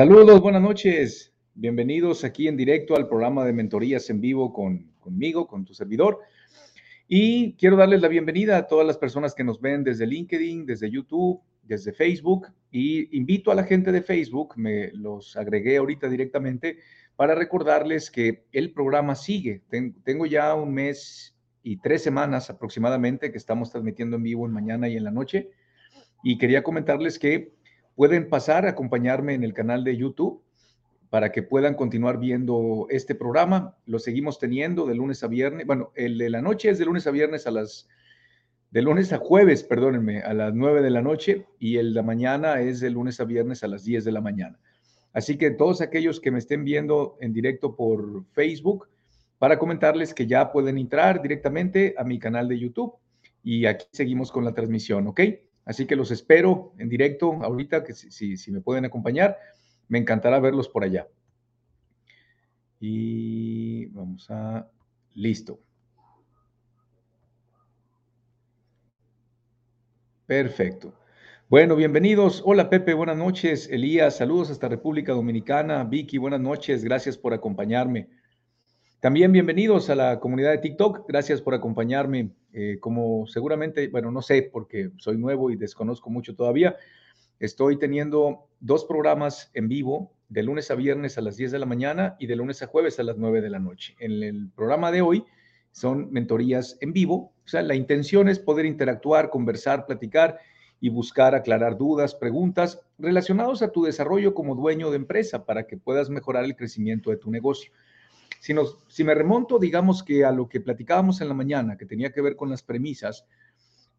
Saludos, buenas noches. Bienvenidos aquí en directo al programa de mentorías en vivo con, conmigo, con tu servidor. Y quiero darles la bienvenida a todas las personas que nos ven desde LinkedIn, desde YouTube, desde Facebook. Y invito a la gente de Facebook, me los agregué ahorita directamente, para recordarles que el programa sigue. Tengo ya un mes y tres semanas aproximadamente que estamos transmitiendo en vivo en mañana y en la noche. Y quería comentarles que pueden pasar a acompañarme en el canal de YouTube para que puedan continuar viendo este programa. Lo seguimos teniendo de lunes a viernes. Bueno, el de la noche es de lunes a viernes a las, de lunes a jueves, perdónenme, a las 9 de la noche y el de mañana es de lunes a viernes a las 10 de la mañana. Así que todos aquellos que me estén viendo en directo por Facebook, para comentarles que ya pueden entrar directamente a mi canal de YouTube y aquí seguimos con la transmisión, ¿ok? Así que los espero en directo ahorita, que si, si, me pueden acompañar, me encantará verlos por allá. Y vamos a... Listo. Perfecto. Bueno, bienvenidos. Hola Pepe, buenas noches. Elías, saludos hasta República Dominicana. Vicky, buenas noches. Gracias por acompañarme. También bienvenidos a la comunidad de TikTok. Gracias por acompañarme. Eh, como seguramente, bueno, no sé porque soy nuevo y desconozco mucho todavía, estoy teniendo dos programas en vivo de lunes a viernes a las 10 de la mañana y de lunes a jueves a las 9 de la noche. En el programa de hoy son mentorías en vivo. O sea, la intención es poder interactuar, conversar, platicar y buscar aclarar dudas, preguntas relacionados a tu desarrollo como dueño de empresa para que puedas mejorar el crecimiento de tu negocio. Si, si me remonto, digamos que a lo que platicábamos en la mañana, que tenía que ver con las premisas,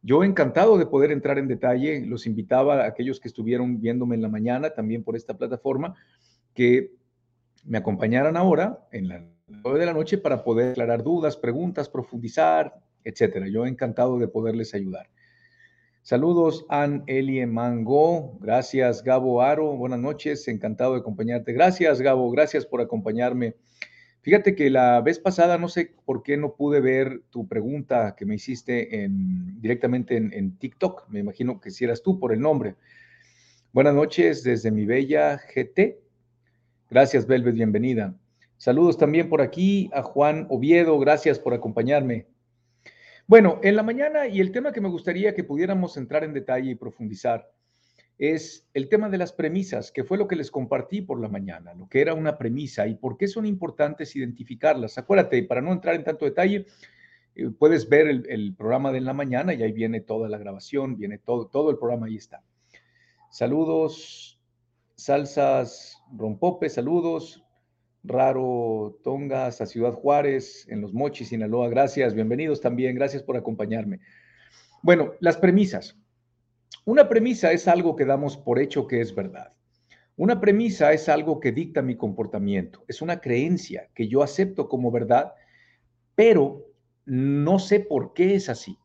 yo encantado de poder entrar en detalle, los invitaba a aquellos que estuvieron viéndome en la mañana también por esta plataforma, que me acompañaran ahora en la 9 de la noche para poder aclarar dudas, preguntas, profundizar, etcétera. Yo encantado de poderles ayudar. Saludos, Ann Elie Mango. Gracias, Gabo Aro. Buenas noches, encantado de acompañarte. Gracias, Gabo. Gracias por acompañarme Fíjate que la vez pasada no sé por qué no pude ver tu pregunta que me hiciste en, directamente en, TikTok. Me imagino que si eras tú por el nombre. Buenas noches desde mi bella GT. Gracias, Velvet, bienvenida. Saludos también por aquí a Juan Oviedo. Gracias por acompañarme. Bueno, en la mañana y el tema que me gustaría que pudiéramos entrar en detalle y profundizar es el tema de las premisas, que fue lo que les compartí por la mañana, lo que era una premisa y por qué son importantes identificarlas. Acuérdate, para no entrar en tanto detalle, eh, puedes ver el, programa de la mañana y ahí viene toda la grabación, viene todo, todo el programa, ahí está. Saludos, salsas, rompope, saludos. Raro Tongas a Ciudad Juárez, en Los Mochis, Sinaloa. Gracias, bienvenidos también, gracias por acompañarme. Bueno, las premisas. Una premisa es algo que damos por hecho que es verdad. Una premisa es algo que dicta mi comportamiento, es una creencia que yo acepto como verdad, pero no sé por qué es así.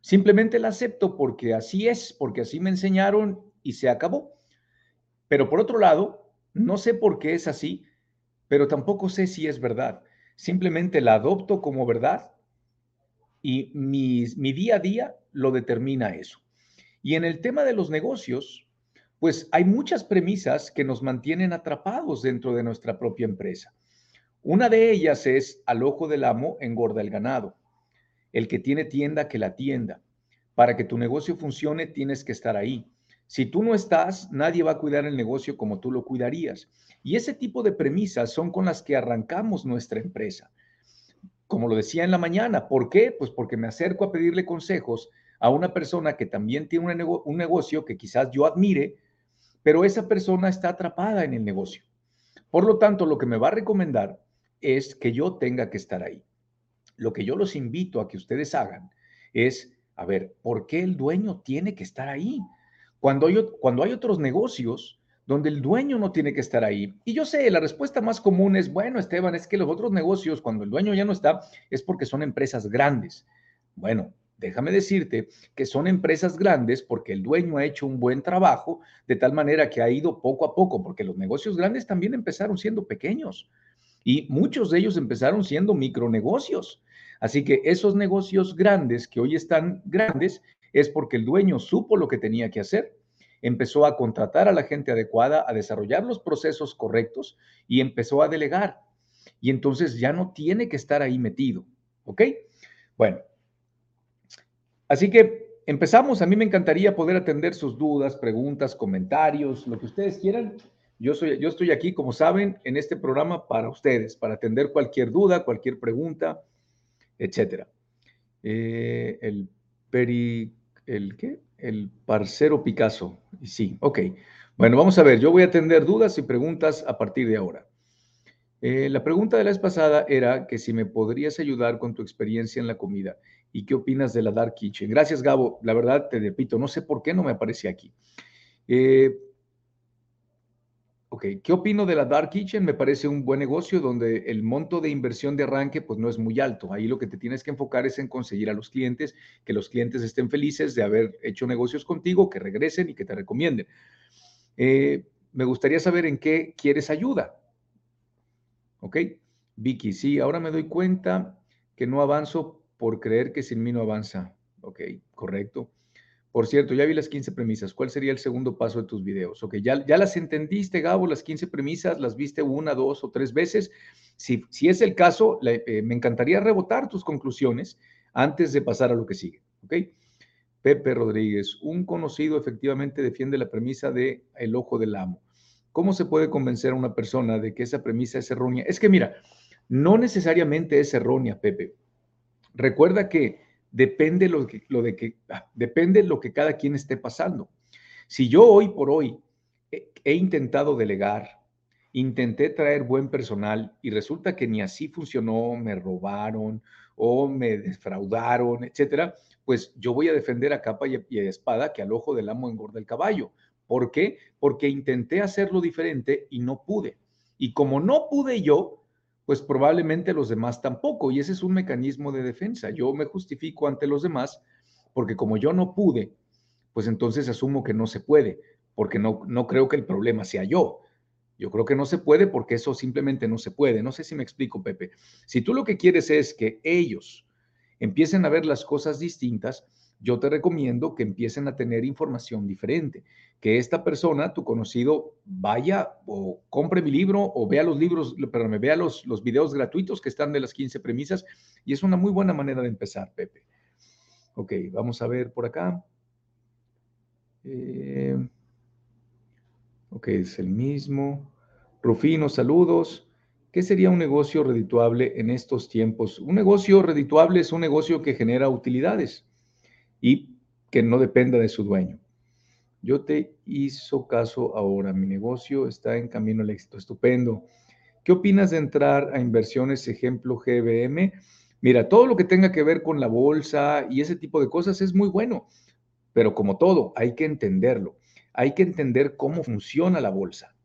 Simplemente la acepto porque así es, porque así me enseñaron y se acabó. Pero por otro lado, no sé por qué es así, pero tampoco sé si es verdad. Simplemente la adopto como verdad y mi, día a día lo determina eso. Y en el tema de los negocios, pues hay muchas premisas que nos mantienen atrapados dentro de nuestra propia empresa. Una de ellas es al ojo del amo engorda el ganado. El que tiene tienda, que la tienda. Para que tu negocio funcione, tienes que estar ahí. Si tú no estás, nadie va a cuidar el negocio como tú lo cuidarías. Y ese tipo de premisas son con las que arrancamos nuestra empresa. Como lo decía en la mañana, ¿por qué? Pues porque me acerco a pedirle consejos a una persona que también tiene un, negocio que quizás yo admire, pero esa persona está atrapada en el negocio. Por lo tanto, lo que me va a recomendar es que yo tenga que estar ahí. Lo que yo los invito a que ustedes hagan es, a ver, ¿por qué el dueño tiene que estar ahí? Cuando hay, cuando hay otros negocios donde el dueño no tiene que estar ahí. Y yo sé, la respuesta más común es, bueno, Esteban, es que los otros negocios, cuando el dueño ya no está, es porque son empresas grandes. Bueno, déjame decirte que son empresas grandes porque el dueño ha hecho un buen trabajo de tal manera que ha ido poco a poco, porque los negocios grandes también empezaron siendo pequeños y muchos de ellos empezaron siendo micronegocios. Así que esos negocios grandes que hoy están grandes es porque el dueño supo lo que tenía que hacer empezó a contratar a la gente adecuada, a desarrollar los procesos correctos y empezó a delegar. Y entonces ya no tiene que estar ahí metido. ¿Ok? Bueno, así que empezamos. A mí me encantaría poder atender sus dudas, preguntas, comentarios, lo que ustedes quieran. Yo, soy, yo estoy aquí, como saben, en este programa para ustedes, para atender cualquier duda, cualquier pregunta, etcétera. Eh, el peri, el qué? El parcero Picasso. Sí, ok. Bueno, vamos a ver. Yo voy a atender dudas y preguntas a partir de ahora. Eh, la pregunta de la vez pasada era que si me podrías ayudar con tu experiencia en la comida y qué opinas de la Dark Kitchen. Gracias, Gabo. La verdad, te repito, no sé por qué no me aparece aquí. Eh, ok, ¿qué opino de la Dark Kitchen? Me parece un buen negocio donde el monto de inversión de arranque pues no es muy alto. Ahí lo que te tienes que enfocar es en conseguir a los clientes, que los clientes estén felices de haber hecho negocios contigo, que regresen y que te recomienden. Eh, me gustaría saber en qué quieres ayuda. ¿Ok? Vicky, sí, ahora me doy cuenta que no avanzo por creer que sin mí no avanza. Ok, correcto. Por cierto, ya vi las 15 premisas. ¿Cuál sería el segundo paso de tus videos? Ok, ya, ya las entendiste, Gabo, las 15 premisas, las viste una, dos o tres veces. Si, si es el caso, eh, me encantaría rebotar tus conclusiones antes de pasar a lo que sigue. Ok. Pepe Rodríguez, un conocido efectivamente defiende la premisa de el ojo del amo. ¿Cómo se puede convencer a una persona de que esa premisa es errónea? Es que mira, no necesariamente es errónea, Pepe. Recuerda que depende lo, lo de que ah, depende lo que cada quien esté pasando. Si yo hoy por hoy he, intentado delegar, intenté traer buen personal y resulta que ni así funcionó, me robaron o me defraudaron, etcétera, pues yo voy a defender a capa y espada que al ojo del amo engorda el caballo. ¿Por qué? Porque intenté hacerlo diferente y no pude. Y como no pude yo, pues probablemente los demás tampoco. Y ese es un mecanismo de defensa. Yo me justifico ante los demás porque como yo no pude, pues entonces asumo que no se puede, porque no, no creo que el problema sea yo. Yo creo que no se puede porque eso simplemente no se puede. No sé si me explico, Pepe. Si tú lo que quieres es que ellos empiecen a ver las cosas distintas, yo te recomiendo que empiecen a tener información diferente, que esta persona, tu conocido, vaya o compre mi libro o vea los libros, perdón, vea los, los videos gratuitos que están de las 15 premisas y es una muy buena manera de empezar, Pepe. Ok, vamos a ver por acá. Eh, ok, es el mismo. Rufino, saludos. ¿Qué sería un negocio redituable en estos tiempos? Un negocio redituable es un negocio que genera utilidades y que no dependa de su dueño. Yo te hizo caso ahora, mi negocio está en camino al éxito, estupendo. ¿Qué opinas de entrar a inversiones, ejemplo GBM? Mira, todo lo que tenga que ver con la bolsa y ese tipo de cosas es muy bueno, pero como todo, hay que entenderlo. Hay que entender cómo funciona la bolsa.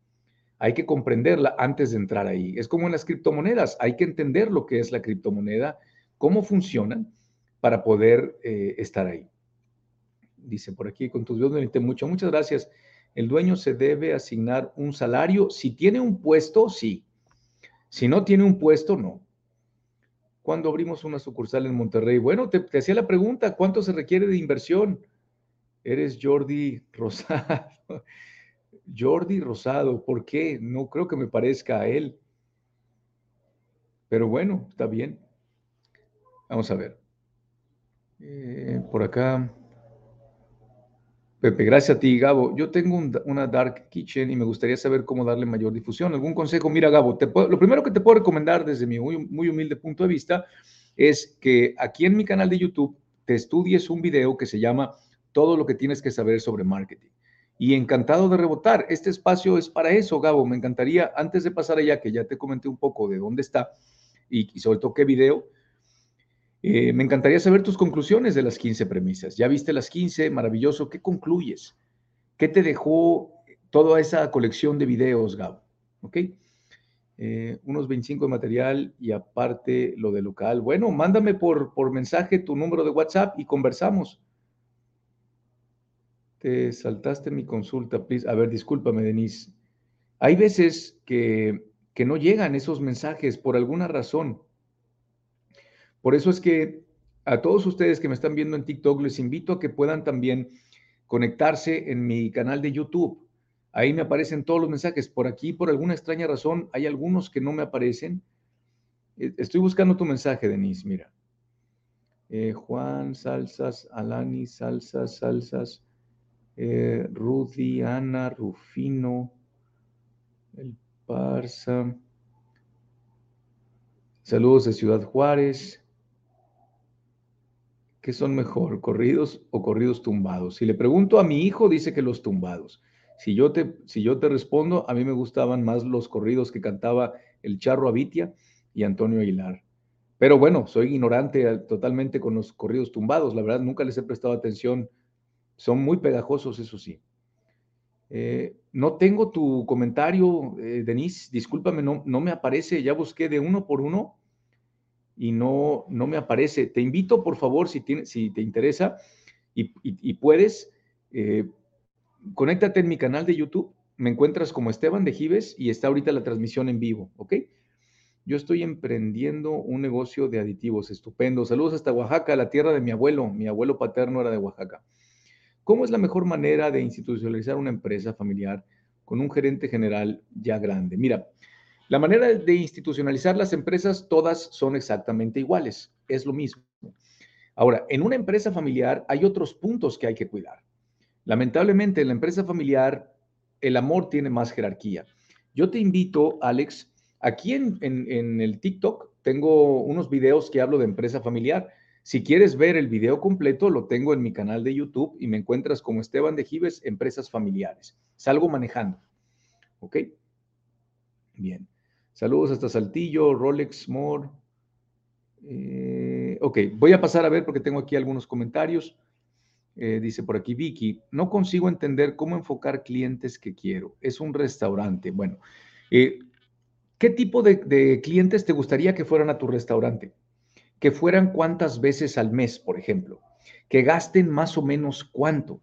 Hay que comprenderla antes de entrar ahí. Es como en las criptomonedas, hay que entender lo que es la criptomoneda, cómo funcionan para poder eh, estar ahí. Dice por aquí, con tus videos me mucho. Muchas gracias. El dueño se debe asignar un salario. Si tiene un puesto, sí. Si no tiene un puesto, no. Cuando abrimos una sucursal en Monterrey? Bueno, te, te hacía la pregunta, ¿cuánto se requiere de inversión? Eres Jordi Rosado. Jordi Rosado, ¿por qué? No creo que me parezca a él. Pero bueno, está bien. Vamos a ver. Eh, por acá. Pepe, gracias a ti, Gabo. Yo tengo una dark kitchen y me gustaría saber cómo darle mayor difusión. ¿Algún consejo? Mira, Gabo, lo primero que te puedo recomendar desde mi muy, muy, humilde punto de vista es que aquí en mi canal de YouTube te estudies un video que se llama Todo lo que tienes que saber sobre marketing. Y encantado de rebotar. Este espacio es para eso, Gabo. Me encantaría, antes de pasar allá, que ya te comenté un poco de dónde está y, y sobre todo qué video, eh, me encantaría saber tus conclusiones de las 15 premisas. Ya viste las 15, maravilloso. ¿Qué concluyes? ¿Qué te dejó toda esa colección de videos, Gabo? ¿Ok? Eh, unos 25 de material y aparte lo de local. Bueno, mándame por, por mensaje tu número de WhatsApp y conversamos. Te saltaste mi consulta, please. A ver, discúlpame, Denise. Hay veces que, que no llegan esos mensajes por alguna razón. Por eso es que a todos ustedes que me están viendo en TikTok, les invito a que puedan también conectarse en mi canal de YouTube. Ahí me aparecen todos los mensajes. Por aquí, por alguna extraña razón, hay algunos que no me aparecen. E, estoy buscando tu mensaje, Denise, mira. Eh, Juan, salsas, Alani, salsas, salsas, eh, Rudy, Ana, Rufino, el Parsa. Saludos de Ciudad Juárez. ¿Qué son mejor, corridos o corridos tumbados? Si le pregunto a mi hijo, dice que los tumbados. Si yo te, si yo te respondo, a mí me gustaban más los corridos que cantaba el Charro Avitia y Antonio Aguilar. Pero bueno, soy ignorante totalmente con los corridos tumbados. La verdad, nunca les he prestado atención. Son muy pegajosos, eso sí. Eh, no tengo tu comentario, eh, Denise. Discúlpame, no, no me aparece. Ya busqué de uno por uno y no, no me aparece. Te invito, por favor, si, si te interesa y, puedes, eh, conéctate en mi canal de YouTube. Me encuentras como Esteban de Gives y está ahorita la transmisión en vivo, ¿ok? Yo estoy emprendiendo un negocio de aditivos, estupendo. Saludos hasta Oaxaca, la tierra de mi abuelo. Mi abuelo paterno era de Oaxaca. ¿Cómo es la mejor manera de institucionalizar una empresa familiar con un gerente general ya grande? Mira, la manera de institucionalizar las empresas, todas son exactamente iguales, es lo mismo. Ahora, en una empresa familiar hay otros puntos que hay que cuidar. Lamentablemente, en la empresa familiar, el amor tiene más jerarquía. Yo te invito, Alex, aquí en, el TikTok tengo unos videos que hablo de empresa familiar. Si quieres ver el video completo, lo tengo en mi canal de YouTube y me encuentras como Esteban de Gives, Empresas Familiares. Salgo manejando. ¿Ok? Bien. Saludos hasta Saltillo, Rolex More. Eh, ok, voy a pasar a ver porque tengo aquí algunos comentarios. Eh, dice por aquí Vicky, no consigo entender cómo enfocar clientes que quiero. Es un restaurante. Bueno, eh, ¿qué tipo de, clientes te gustaría que fueran a tu restaurante? Que fueran cuántas veces al mes, por ejemplo. Que gasten más o menos cuánto.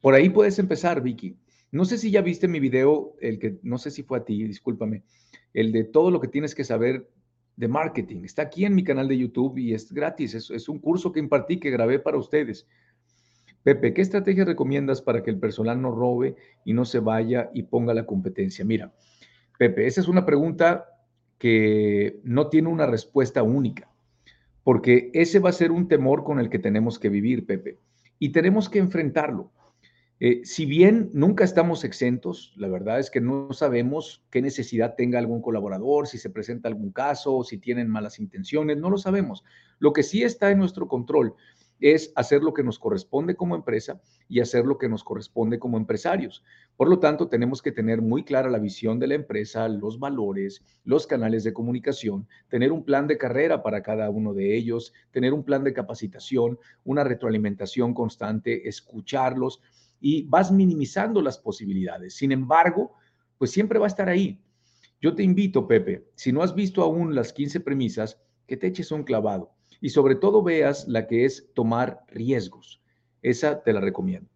Por ahí puedes empezar, Vicky. No sé si ya viste mi video, el que no sé si fue a ti, discúlpame, el de todo lo que tienes que saber de marketing. Está aquí en mi canal de YouTube y es gratis. Es, un curso que impartí, que grabé para ustedes. Pepe, ¿qué estrategia recomiendas para que el personal no robe y no se vaya y ponga la competencia? Mira, Pepe, esa es una pregunta que no tiene una respuesta única, porque ese va a ser un temor con el que tenemos que vivir, Pepe, y tenemos que enfrentarlo. Eh, si bien nunca estamos exentos, la verdad es que no sabemos qué necesidad tenga algún colaborador, si se presenta algún caso, si tienen malas intenciones, no lo sabemos. Lo que sí está en nuestro control es hacer lo que nos corresponde como empresa y hacer lo que nos corresponde como empresarios. Por lo tanto, tenemos que tener muy clara la visión de la empresa, los valores, los canales de comunicación, tener un plan de carrera para cada uno de ellos, tener un plan de capacitación, una retroalimentación constante, escucharlos y vas minimizando las posibilidades. Sin embargo, pues siempre va a estar ahí. Yo te invito, Pepe, si no has visto aún las 15 premisas, que te eches un clavado y sobre todo veas la que es tomar riesgos. Esa te la recomiendo.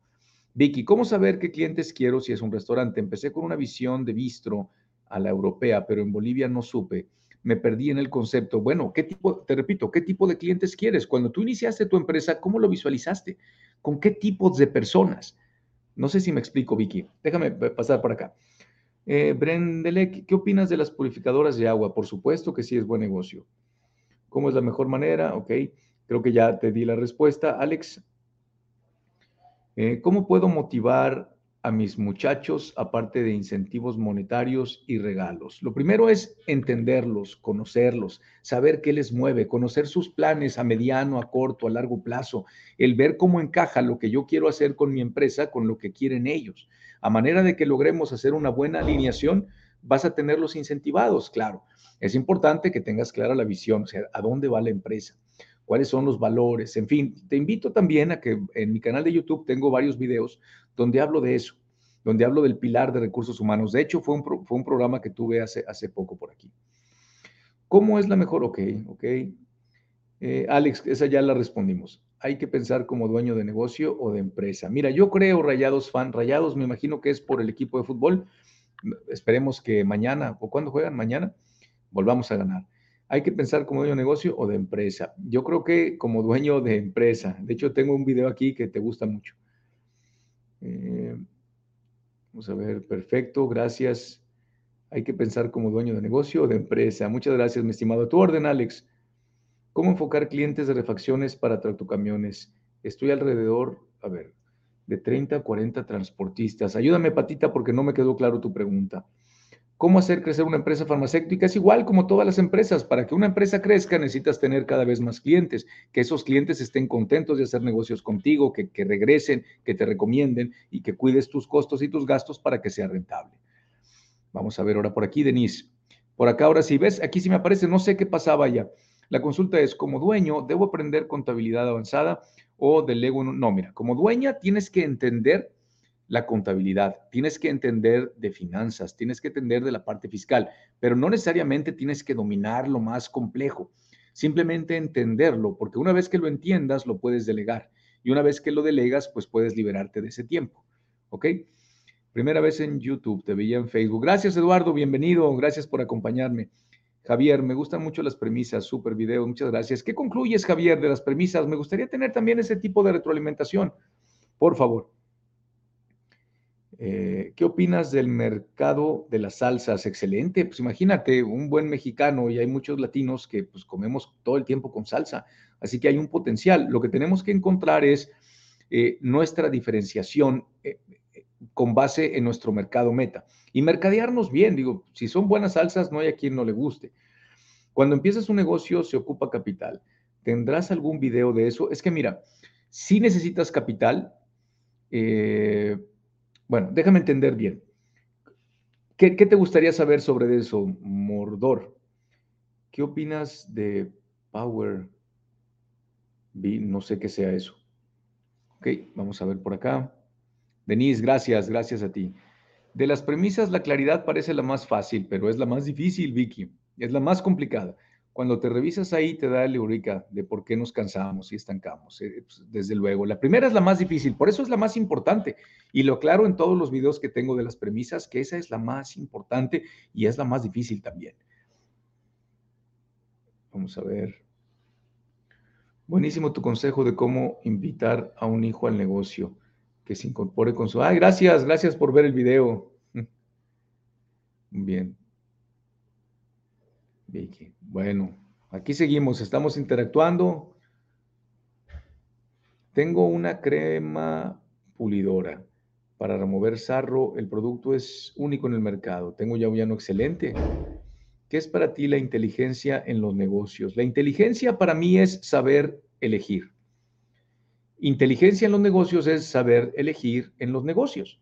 Vicky, ¿cómo saber qué clientes quiero si es un restaurante? Empecé con una visión de bistro a la europea, pero en Bolivia no supe. Me perdí en el concepto. Bueno, ¿qué tipo, te repito, qué tipo de clientes quieres? Cuando tú iniciaste tu empresa, ¿cómo lo visualizaste? ¿Con qué tipos de personas? No sé si me explico, Vicky. Déjame pasar por acá. Eh, Brendele, ¿qué opinas de las purificadoras de agua? Por supuesto que sí es buen negocio. ¿Cómo es la mejor manera? Ok, creo que ya te di la respuesta. Alex, eh, ¿cómo puedo motivar a mis muchachos, aparte de incentivos monetarios y regalos? Lo primero es entenderlos, conocerlos, saber qué les mueve, conocer sus planes a mediano, a corto, a largo plazo, el ver cómo encaja lo que yo quiero hacer con mi empresa con lo que quieren ellos. A manera de que logremos hacer una buena alineación, vas a tenerlos incentivados, claro. Es importante que tengas clara la visión, o sea, a dónde va la empresa cuáles son los valores, en fin, te invito también a que en mi canal de YouTube tengo varios videos donde hablo de eso, donde hablo del pilar de recursos humanos. De hecho, fue un, fue un programa que tuve hace, hace poco por aquí. ¿Cómo es la mejor? Ok, ok. Eh, Alex, esa ya la respondimos. Hay que pensar como dueño de negocio o de empresa. Mira, yo creo Rayados fan. Rayados me imagino que es por el equipo de fútbol. Esperemos que mañana, o cuando juegan mañana, volvamos a ganar hay que pensar como dueño de negocio o de empresa. Yo creo que como dueño de empresa. De hecho, tengo un video aquí que te gusta mucho. Eh, vamos a ver, perfecto, gracias. Hay que pensar como dueño de negocio o de empresa. Muchas gracias, mi estimado. tu orden, Alex. ¿Cómo enfocar clientes de refacciones para tractocamiones? Estoy alrededor, a ver, de 30 a 40 transportistas. Ayúdame, Patita, porque no me quedó claro tu pregunta. ¿Cómo hacer crecer una empresa farmacéutica? Es igual como todas las empresas. Para que una empresa crezca necesitas tener cada vez más clientes, que esos clientes estén contentos de hacer negocios contigo, que, regresen, que te recomienden y que cuides tus costos y tus gastos para que sea rentable. Vamos a ver ahora por aquí, Denise. Por acá, ahora sí, ves, aquí sí me aparece, no sé qué pasaba ya. La consulta es, como dueño, ¿debo aprender contabilidad avanzada o delego? No, mira, como dueña tienes que entender la contabilidad, tienes que entender de finanzas, tienes que entender de la parte fiscal, pero no necesariamente tienes que dominar lo más complejo, simplemente entenderlo, porque una vez que lo entiendas, lo puedes delegar. Y una vez que lo delegas, pues puedes liberarte de ese tiempo. ¿Ok? Primera vez en YouTube, te veía en Facebook. Gracias, Eduardo, bienvenido, gracias por acompañarme. Javier, me gustan mucho las premisas, súper video, muchas gracias. ¿Qué concluyes, Javier, de las premisas? Me gustaría tener también ese tipo de retroalimentación, por favor. Eh, ¿Qué opinas del mercado de las salsas? Excelente, pues imagínate, un buen mexicano y hay muchos latinos que pues comemos todo el tiempo con salsa, así que hay un potencial. Lo que tenemos que encontrar es eh, nuestra diferenciación eh, con base en nuestro mercado meta y mercadearnos bien. Digo, si son buenas salsas, no hay a quien no le guste. Cuando empiezas un negocio, se ocupa capital. ¿Tendrás algún video de eso? Es que mira, si necesitas capital, eh, bueno, déjame entender bien. ¿Qué, te gustaría saber sobre eso, Mordor? ¿Qué opinas de Power B? No sé qué sea eso. Ok, vamos a ver por acá. Denise, gracias, gracias a ti. De las premisas, la claridad parece la más fácil, pero es la más difícil, Vicky. Es la más complicada. Cuando te revisas ahí, te da el eurica de por qué nos cansamos y estancamos. Eh, pues, desde luego, la primera es la más difícil, por eso es la más importante. Y lo aclaro en todos los videos que tengo de las premisas, que esa es la más importante y es la más difícil también. Vamos a ver. Buenísimo tu consejo de cómo invitar a un hijo al negocio que se incorpore con su... Ay, gracias, gracias por ver el video. Bien. Vicky. Bueno, aquí seguimos, estamos interactuando. Tengo una crema pulidora para remover sarro. El producto es único en el mercado. Tengo ya un llano excelente. ¿Qué es para ti la inteligencia en los negocios? La inteligencia para mí es saber elegir. Inteligencia en los negocios es saber elegir en los negocios.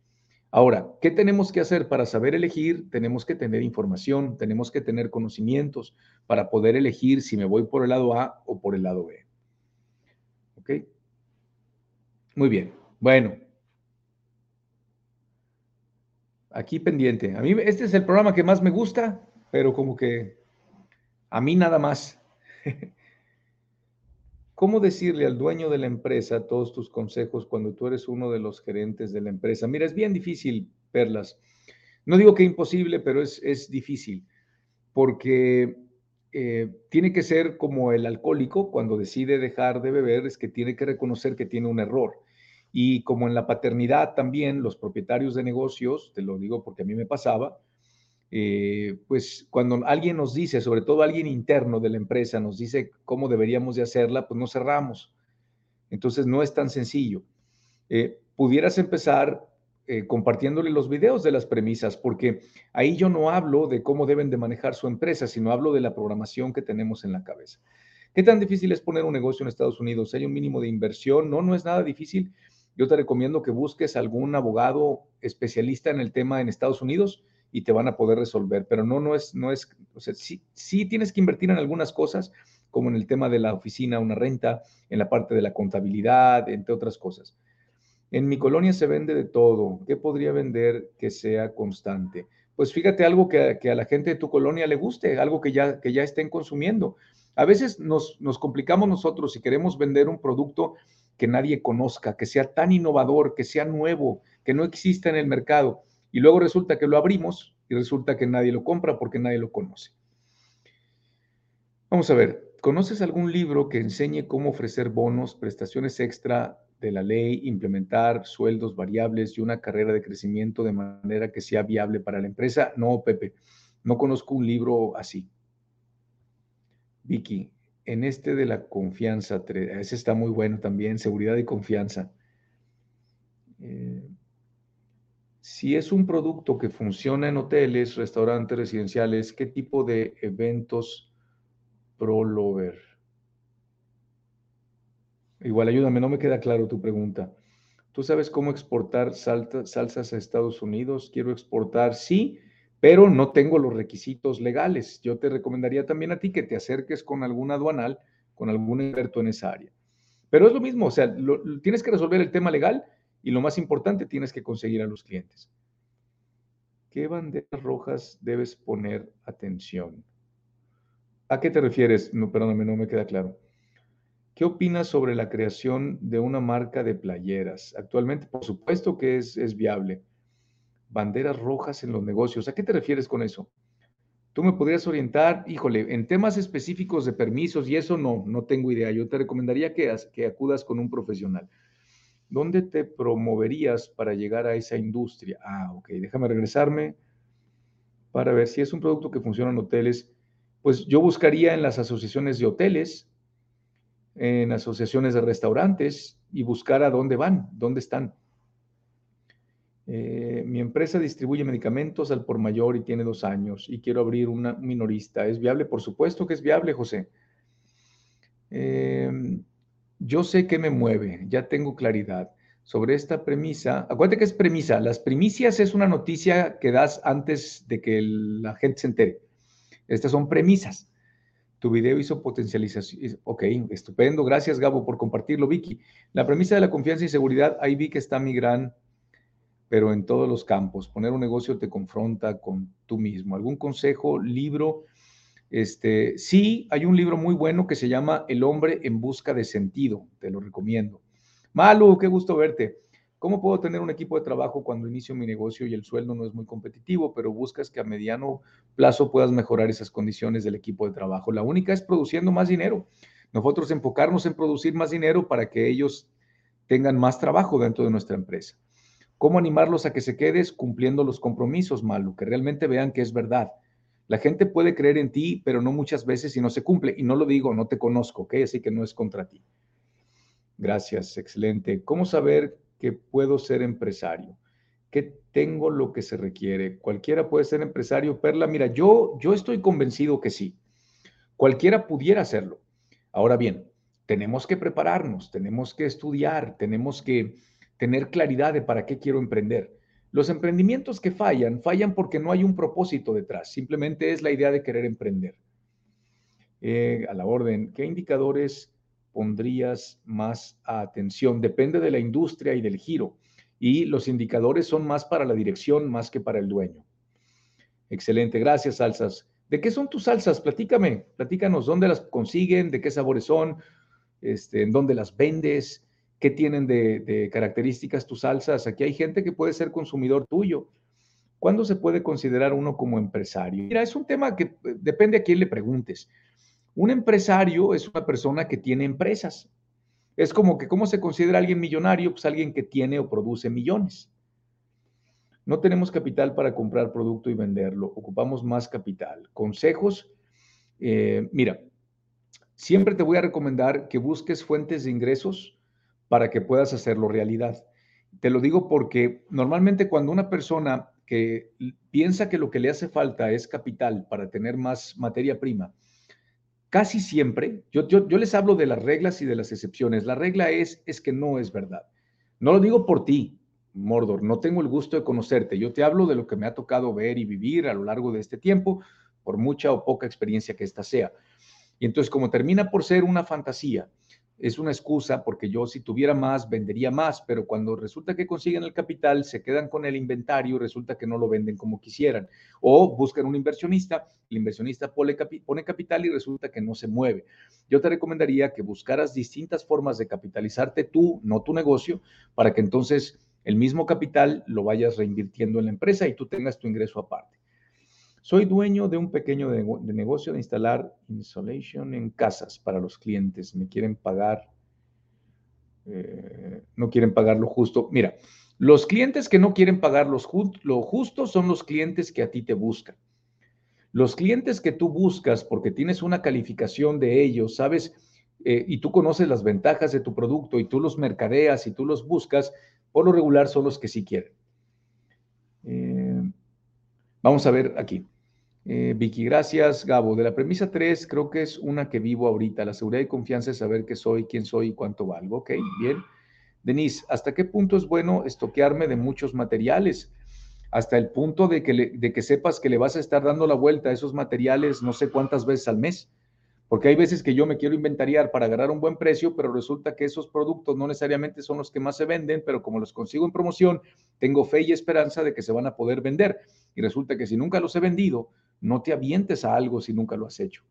Ahora, ¿qué tenemos que hacer para saber elegir? Tenemos que tener información, tenemos que tener conocimientos para poder elegir si me voy por el lado A o por el lado B. ¿Ok? Muy bien. Bueno. Aquí pendiente. A mí este es el programa que más me gusta, pero como que a mí nada más. ¿Cómo decirle al dueño de la empresa todos tus consejos cuando tú eres uno de los gerentes de la empresa? Mira, es bien difícil, Perlas. No digo que imposible, pero es, difícil, porque eh, tiene que ser como el alcohólico cuando decide dejar de beber, es que tiene que reconocer que tiene un error. Y como en la paternidad también, los propietarios de negocios, te lo digo porque a mí me pasaba, eh, pues cuando alguien nos dice, sobre todo alguien interno de la empresa, nos dice cómo deberíamos de hacerla, pues no cerramos. Entonces no es tan sencillo. Eh, pudieras empezar eh, compartiéndole los videos de las premisas, porque ahí yo no hablo de cómo deben de manejar su empresa, sino hablo de la programación que tenemos en la cabeza. ¿Qué tan difícil es poner un negocio en Estados Unidos? ¿Hay un mínimo de inversión? No, no es nada difícil. Yo te recomiendo que busques algún abogado especialista en el tema en Estados Unidos y te van a poder resolver. Pero no, no es, no es, o sea, sí, sí tienes que invertir en algunas cosas, como en el tema de la oficina, una renta, en la parte de la contabilidad, entre otras cosas. En mi colonia se vende de todo. ¿Qué podría vender que sea constante? Pues fíjate algo que, a la gente de tu colonia le guste, algo que ya, que ya estén consumiendo. A veces nos, nos complicamos nosotros si queremos vender un producto que nadie conozca, que sea tan innovador, que sea nuevo, que no exista en el mercado. Y luego resulta que lo abrimos y resulta que nadie lo compra porque nadie lo conoce. Vamos a ver, ¿conoces algún libro que enseñe cómo ofrecer bonos, prestaciones extra de la ley, implementar sueldos variables y una carrera de crecimiento de manera que sea viable para la empresa. No, Pepe, no conozco un libro así. Vicky, en este de la confianza, ese está muy bueno también, seguridad y confianza. Eh, si es un producto que funciona en hoteles, restaurantes, residenciales, ¿qué tipo de eventos prolover? Igual ayúdame, no me queda claro tu pregunta. ¿Tú sabes cómo exportar salsas a Estados Unidos? Quiero exportar, sí, pero no tengo los requisitos legales. Yo te recomendaría también a ti que te acerques con algún aduanal, con algún experto en esa área. Pero es lo mismo, o sea, tienes que resolver el tema legal y lo más importante, tienes que conseguir a los clientes. ¿Qué banderas rojas debes poner atención? ¿A qué te refieres? No, perdóname, no me queda claro. ¿Qué opinas sobre la creación de una marca de playeras? Actualmente, por supuesto que es, es viable. Banderas rojas en los negocios. ¿A qué te refieres con eso? Tú me podrías orientar, híjole, en temas específicos de permisos y eso no, no tengo idea. Yo te recomendaría que, que acudas con un profesional. ¿Dónde te promoverías para llegar a esa industria? Ah, ok, déjame regresarme para ver si es un producto que funciona en hoteles. Pues yo buscaría en las asociaciones de hoteles, en asociaciones de restaurantes y buscar a dónde van, dónde están. Eh, mi empresa distribuye medicamentos al por mayor y tiene dos años y quiero abrir una minorista. ¿Es viable? Por supuesto que es viable, José. Eh, yo sé qué me mueve, ya tengo claridad sobre esta premisa. Acuérdate que es premisa. Las primicias es una noticia que das antes de que la gente se entere. Estas son premisas. Tu video hizo potencialización. Ok, estupendo. Gracias, Gabo, por compartirlo, Vicky. La premisa de la confianza y seguridad, ahí vi que está mi gran, pero en todos los campos. Poner un negocio te confronta con tú mismo. ¿Algún consejo, libro? Este, sí, hay un libro muy bueno que se llama El hombre en busca de sentido, te lo recomiendo. Malu, qué gusto verte. ¿Cómo puedo tener un equipo de trabajo cuando inicio mi negocio y el sueldo no es muy competitivo, pero buscas que a mediano plazo puedas mejorar esas condiciones del equipo de trabajo? La única es produciendo más dinero. Nosotros enfocarnos en producir más dinero para que ellos tengan más trabajo dentro de nuestra empresa. ¿Cómo animarlos a que se quedes cumpliendo los compromisos, Malu? Que realmente vean que es verdad. La gente puede creer en ti, pero no muchas veces y no se cumple. Y no lo digo, no te conozco, ¿ok? Así que no es contra ti. Gracias, excelente. ¿Cómo saber que puedo ser empresario? ¿Qué tengo lo que se requiere? Cualquiera puede ser empresario. Perla, mira, yo, yo estoy convencido que sí. Cualquiera pudiera hacerlo. Ahora bien, tenemos que prepararnos, tenemos que estudiar, tenemos que tener claridad de para qué quiero emprender. Los emprendimientos que fallan, fallan porque no hay un propósito detrás, simplemente es la idea de querer emprender. Eh, a la orden, ¿qué indicadores pondrías más atención? Depende de la industria y del giro. Y los indicadores son más para la dirección más que para el dueño. Excelente, gracias, salsas. ¿De qué son tus salsas? Platícame, platícanos dónde las consiguen, de qué sabores son, este, en dónde las vendes, qué tienen de, características tus salsas. Aquí hay gente que puede ser consumidor tuyo. ¿Cuándo se puede considerar uno como empresario? Mira, es un tema que eh, depende a quién le preguntes. Un empresario es una persona que tiene empresas. Es como que, ¿cómo se considera alguien millonario? Pues alguien que tiene o produce millones. No tenemos capital para comprar producto y venderlo, ocupamos más capital. Consejos, eh, mira, siempre te voy a recomendar que busques fuentes de ingresos para que puedas hacerlo realidad. Te lo digo porque normalmente cuando una persona que piensa que lo que le hace falta es capital para tener más materia prima, casi siempre, yo, yo, les hablo de las reglas y de las excepciones. La regla es, es que no es verdad. No lo digo por ti, Mordor, no tengo el gusto de conocerte. Yo te hablo de lo que me ha tocado ver y vivir a lo largo de este tiempo, por mucha o poca experiencia que ésta sea. Y entonces, como termina por ser una fantasía, es una excusa porque yo si tuviera más, vendería más, pero cuando resulta que consiguen el capital, se quedan con el inventario resulta que no lo venden como quisieran. O buscan un inversionista, el inversionista pone, pone capital y resulta que no se mueve. Yo te recomendaría que buscaras distintas formas de capitalizarte tú, no tu negocio, para que entonces el mismo capital lo vayas reinvirtiendo en la empresa y tú tengas tu ingreso aparte. Soy dueño de un pequeño de negocio de instalar insulation en casas para los clientes. Me quieren pagar Eh, no quieren pagar lo justo. Mira, los clientes que no quieren pagar lo justo son los clientes que a ti te buscan. Los clientes que tú buscas porque tienes una calificación de ellos, sabes, eh, y tú conoces las ventajas de tu producto y tú los mercadeas y tú los buscas, por lo regular son los que sí quieren. Eh, vamos a ver aquí. Eh, Vicky, gracias. Gabo, de la premisa 3, creo que es una que vivo ahorita. La seguridad y confianza es saber qué soy, quién soy y cuánto valgo. Ok, bien. Denise, ¿hasta qué punto es bueno estoquearme de muchos materiales? Hasta el punto de que, de que sepas que le vas a estar dando la vuelta a esos materiales no sé cuántas veces al mes. Porque hay veces que yo me quiero inventariar para agarrar un buen precio, pero resulta que esos productos no necesariamente son los que más se venden, pero como los consigo en promoción, tengo fe y esperanza de que se van a poder vender. Y resulta que si nunca los he vendido, no te avientes a algo si nunca lo has hecho.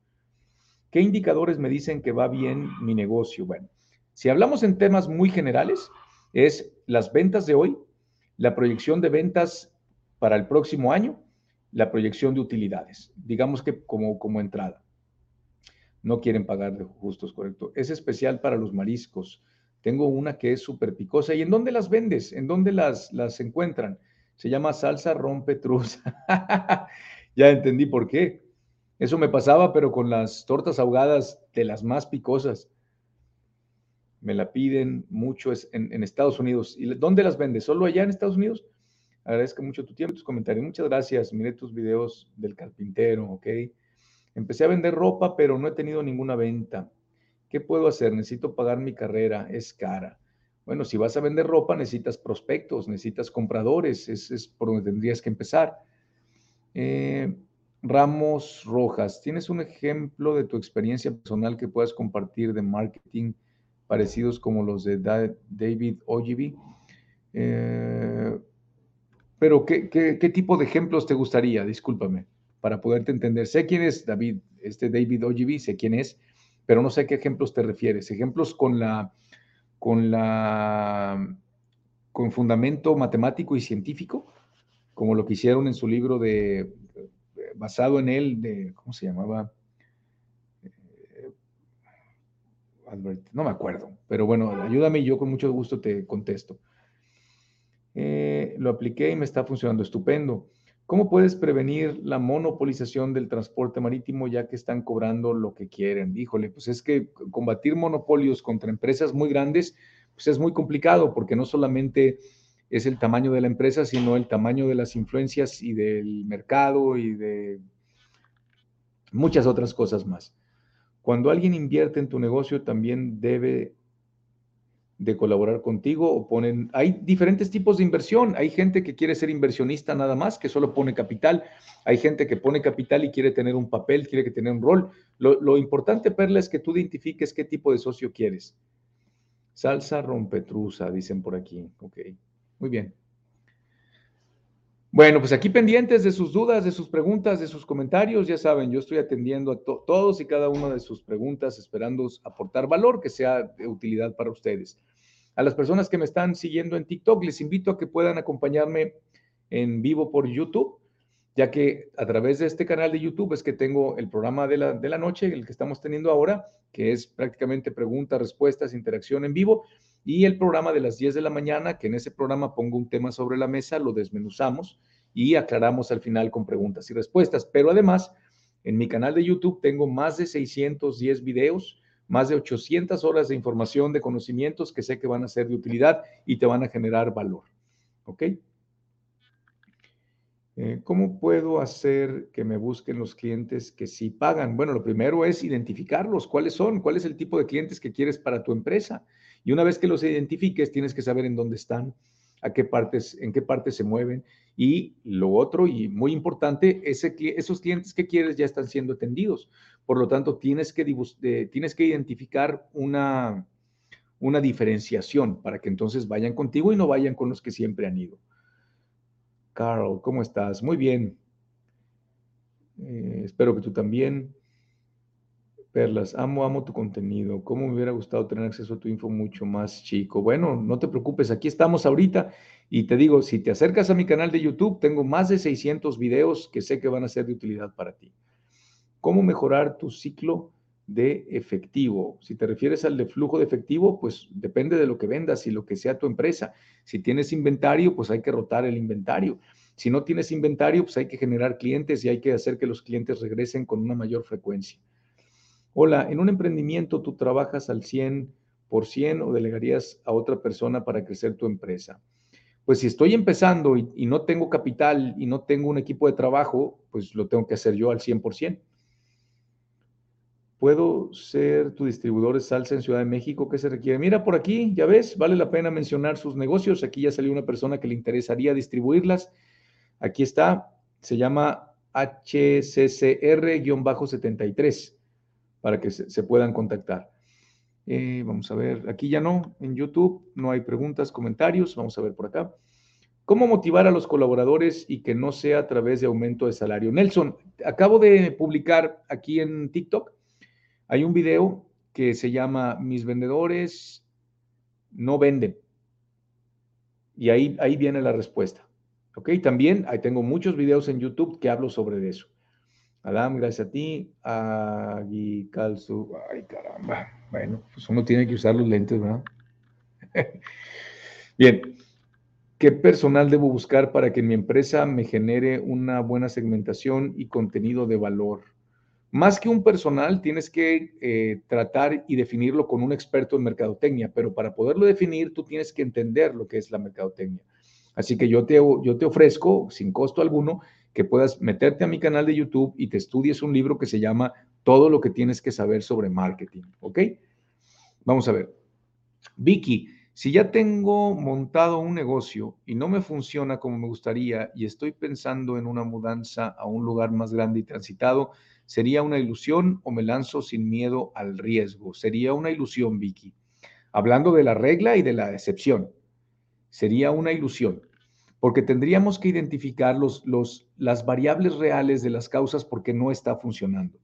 ¿Qué indicadores me dicen que va bien mi negocio? Bueno, si hablamos en temas muy generales, es las ventas de hoy, la proyección de ventas para el próximo año, la proyección de utilidades, digamos que como, como entrada. No quieren pagar de justos, correcto. Es especial para los mariscos. Tengo una que es súper picosa. ¿Y en dónde las vendes? ¿En dónde las, las encuentran? Se llama salsa rompetruz. ya entendí por qué. Eso me pasaba, pero con las tortas ahogadas de las más picosas. Me la piden mucho en, Estados Unidos. ¿Y dónde las vendes? ¿Solo allá en Estados Unidos? Agradezco mucho tu tiempo y tus comentarios. Muchas gracias. Miré tus videos del carpintero, ¿ok? Empecé a vender ropa, pero no he tenido ninguna venta. ¿Qué puedo hacer? Necesito pagar mi carrera. Es cara. Bueno, si vas a vender ropa, necesitas prospectos, necesitas compradores. Es, es por donde tendrías que empezar. Eh, Ramos Rojas, ¿tienes un ejemplo de tu experiencia personal que puedas compartir de marketing parecidos como los de David Ogilvy? Eh, pero, ¿qué, tipo de ejemplos te gustaría? Discúlpame, para poderte entender. Sé quién es David, este David Ogilvy, sé quién es, pero no sé a qué ejemplos te refieres. Ejemplos con la, con la, con fundamento matemático y científico como lo que hicieron en su libro de, basado en él, de, ¿cómo se llamaba? Eh, no me acuerdo, pero bueno, ayúdame y yo con mucho gusto te contesto. Eh, lo apliqué y me está funcionando estupendo. ¿Cómo puedes prevenir la monopolización del transporte marítimo ya que están cobrando lo que quieren? Híjole, pues es que combatir monopolios contra empresas muy grandes, pues es muy complicado porque no solamente es el tamaño de la empresa, sino el tamaño de las influencias y del mercado y de muchas otras cosas más. Cuando alguien invierte en tu negocio, también debe de colaborar contigo o ponen, hay diferentes tipos de inversión. Hay gente que quiere ser inversionista nada más, que solo pone capital. Hay gente que pone capital y quiere tener un papel, quiere que tener un rol. Lo, lo importante, Perla, es que tú identifiques qué tipo de socio quieres. Salsa rompetrusa, dicen por aquí. Ok. Muy bien. Bueno, pues aquí pendientes de sus dudas, de sus preguntas, de sus comentarios. Ya saben, yo estoy atendiendo a todos y cada una de sus preguntas, esperando aportar valor que sea de utilidad para ustedes. A las personas que me están siguiendo en TikTok, les invito a que puedan acompañarme en vivo por YouTube, ya que a través de este canal de YouTube es que tengo el programa de la, de la noche, el que estamos teniendo ahora, que es prácticamente preguntas, respuestas, interacción en vivo y el programa de las 10 de la mañana, que en ese programa pongo un tema sobre la mesa, lo desmenuzamos y aclaramos al final con preguntas y respuestas. Pero además, en mi canal de YouTube tengo más de 610 videos, más de 800 horas de información, de conocimientos que sé que van a ser de utilidad y te van a generar valor. ¿Ok? Eh, ¿Cómo puedo hacer que me busquen los clientes que sí pagan? Bueno, lo primero es identificarlos. ¿Cuáles son? ¿Cuál es el tipo de clientes que quieres para tu empresa? Y una vez que los identifiques, tienes que saber en dónde están, a qué partes, en qué partes se mueven. Y lo otro, y muy importante, esos clientes que quieres ya están siendo atendidos. Por lo tanto, tienes que, tienes que identificar una, una diferenciación para que entonces vayan contigo y no vayan con los que siempre han ido. Carl, ¿cómo estás? Muy bien. Eh, espero que tú también. Perlas, amo, amo tu contenido. ¿Cómo me hubiera gustado tener acceso a tu info mucho más chico? Bueno, no te preocupes, aquí estamos ahorita y te digo, si te acercas a mi canal de YouTube, tengo más de 600 videos que sé que van a ser de utilidad para ti. ¿Cómo mejorar tu ciclo de efectivo. Si te refieres al de flujo de efectivo, pues depende de lo que vendas y lo que sea tu empresa. Si tienes inventario, pues hay que rotar el inventario. Si no tienes inventario, pues hay que generar clientes y hay que hacer que los clientes regresen con una mayor frecuencia. Hola, en un emprendimiento tú trabajas al 100% o delegarías a otra persona para crecer tu empresa. Pues si estoy empezando y, no tengo capital y no tengo un equipo de trabajo, pues lo tengo que hacer yo al 100%. ¿Puedo ser tu distribuidor de salsa en Ciudad de México? ¿Qué se requiere? Mira por aquí, ya ves, vale la pena mencionar sus negocios. Aquí ya salió una persona que le interesaría distribuirlas. Aquí está, se llama HCCR-73 para que se, puedan contactar. Eh, vamos a ver, aquí ya no, en YouTube no hay preguntas, comentarios. Vamos a ver por acá. ¿Cómo motivar a los colaboradores y que no sea a través de aumento de salario? Nelson, acabo de publicar aquí en TikTok hay un video que se llama Mis vendedores no venden. Y ahí, ahí viene la respuesta. ¿Ok? También ahí tengo muchos videos en YouTube que hablo sobre eso. Adam, gracias a ti. Agui Calzu. Ay, caramba. Bueno, pues uno tiene que usar los lentes, ¿verdad? Bien. ¿Qué personal debo buscar para que mi empresa me genere una buena segmentación y contenido de valor? Más que un personal, tienes que eh, tratar y definirlo con un experto en mercadotecnia, pero para poderlo definir, tú tienes que entender lo que es la mercadotecnia. Así que yo te, yo te ofrezco, sin costo alguno, que puedas meterte a mi canal de YouTube y te estudies un libro que se llama Todo lo que tienes que saber sobre marketing. ¿Ok? Vamos a ver. Vicky, si ya tengo montado un negocio y no me funciona como me gustaría y estoy pensando en una mudanza a un lugar más grande y transitado, ¿Sería una ilusión o me lanzo sin miedo al riesgo? Sería una ilusión, Vicky. Hablando de la regla y de la excepción, sería una ilusión, porque tendríamos que identificar los, las variables reales de las causas porque no está funcionando.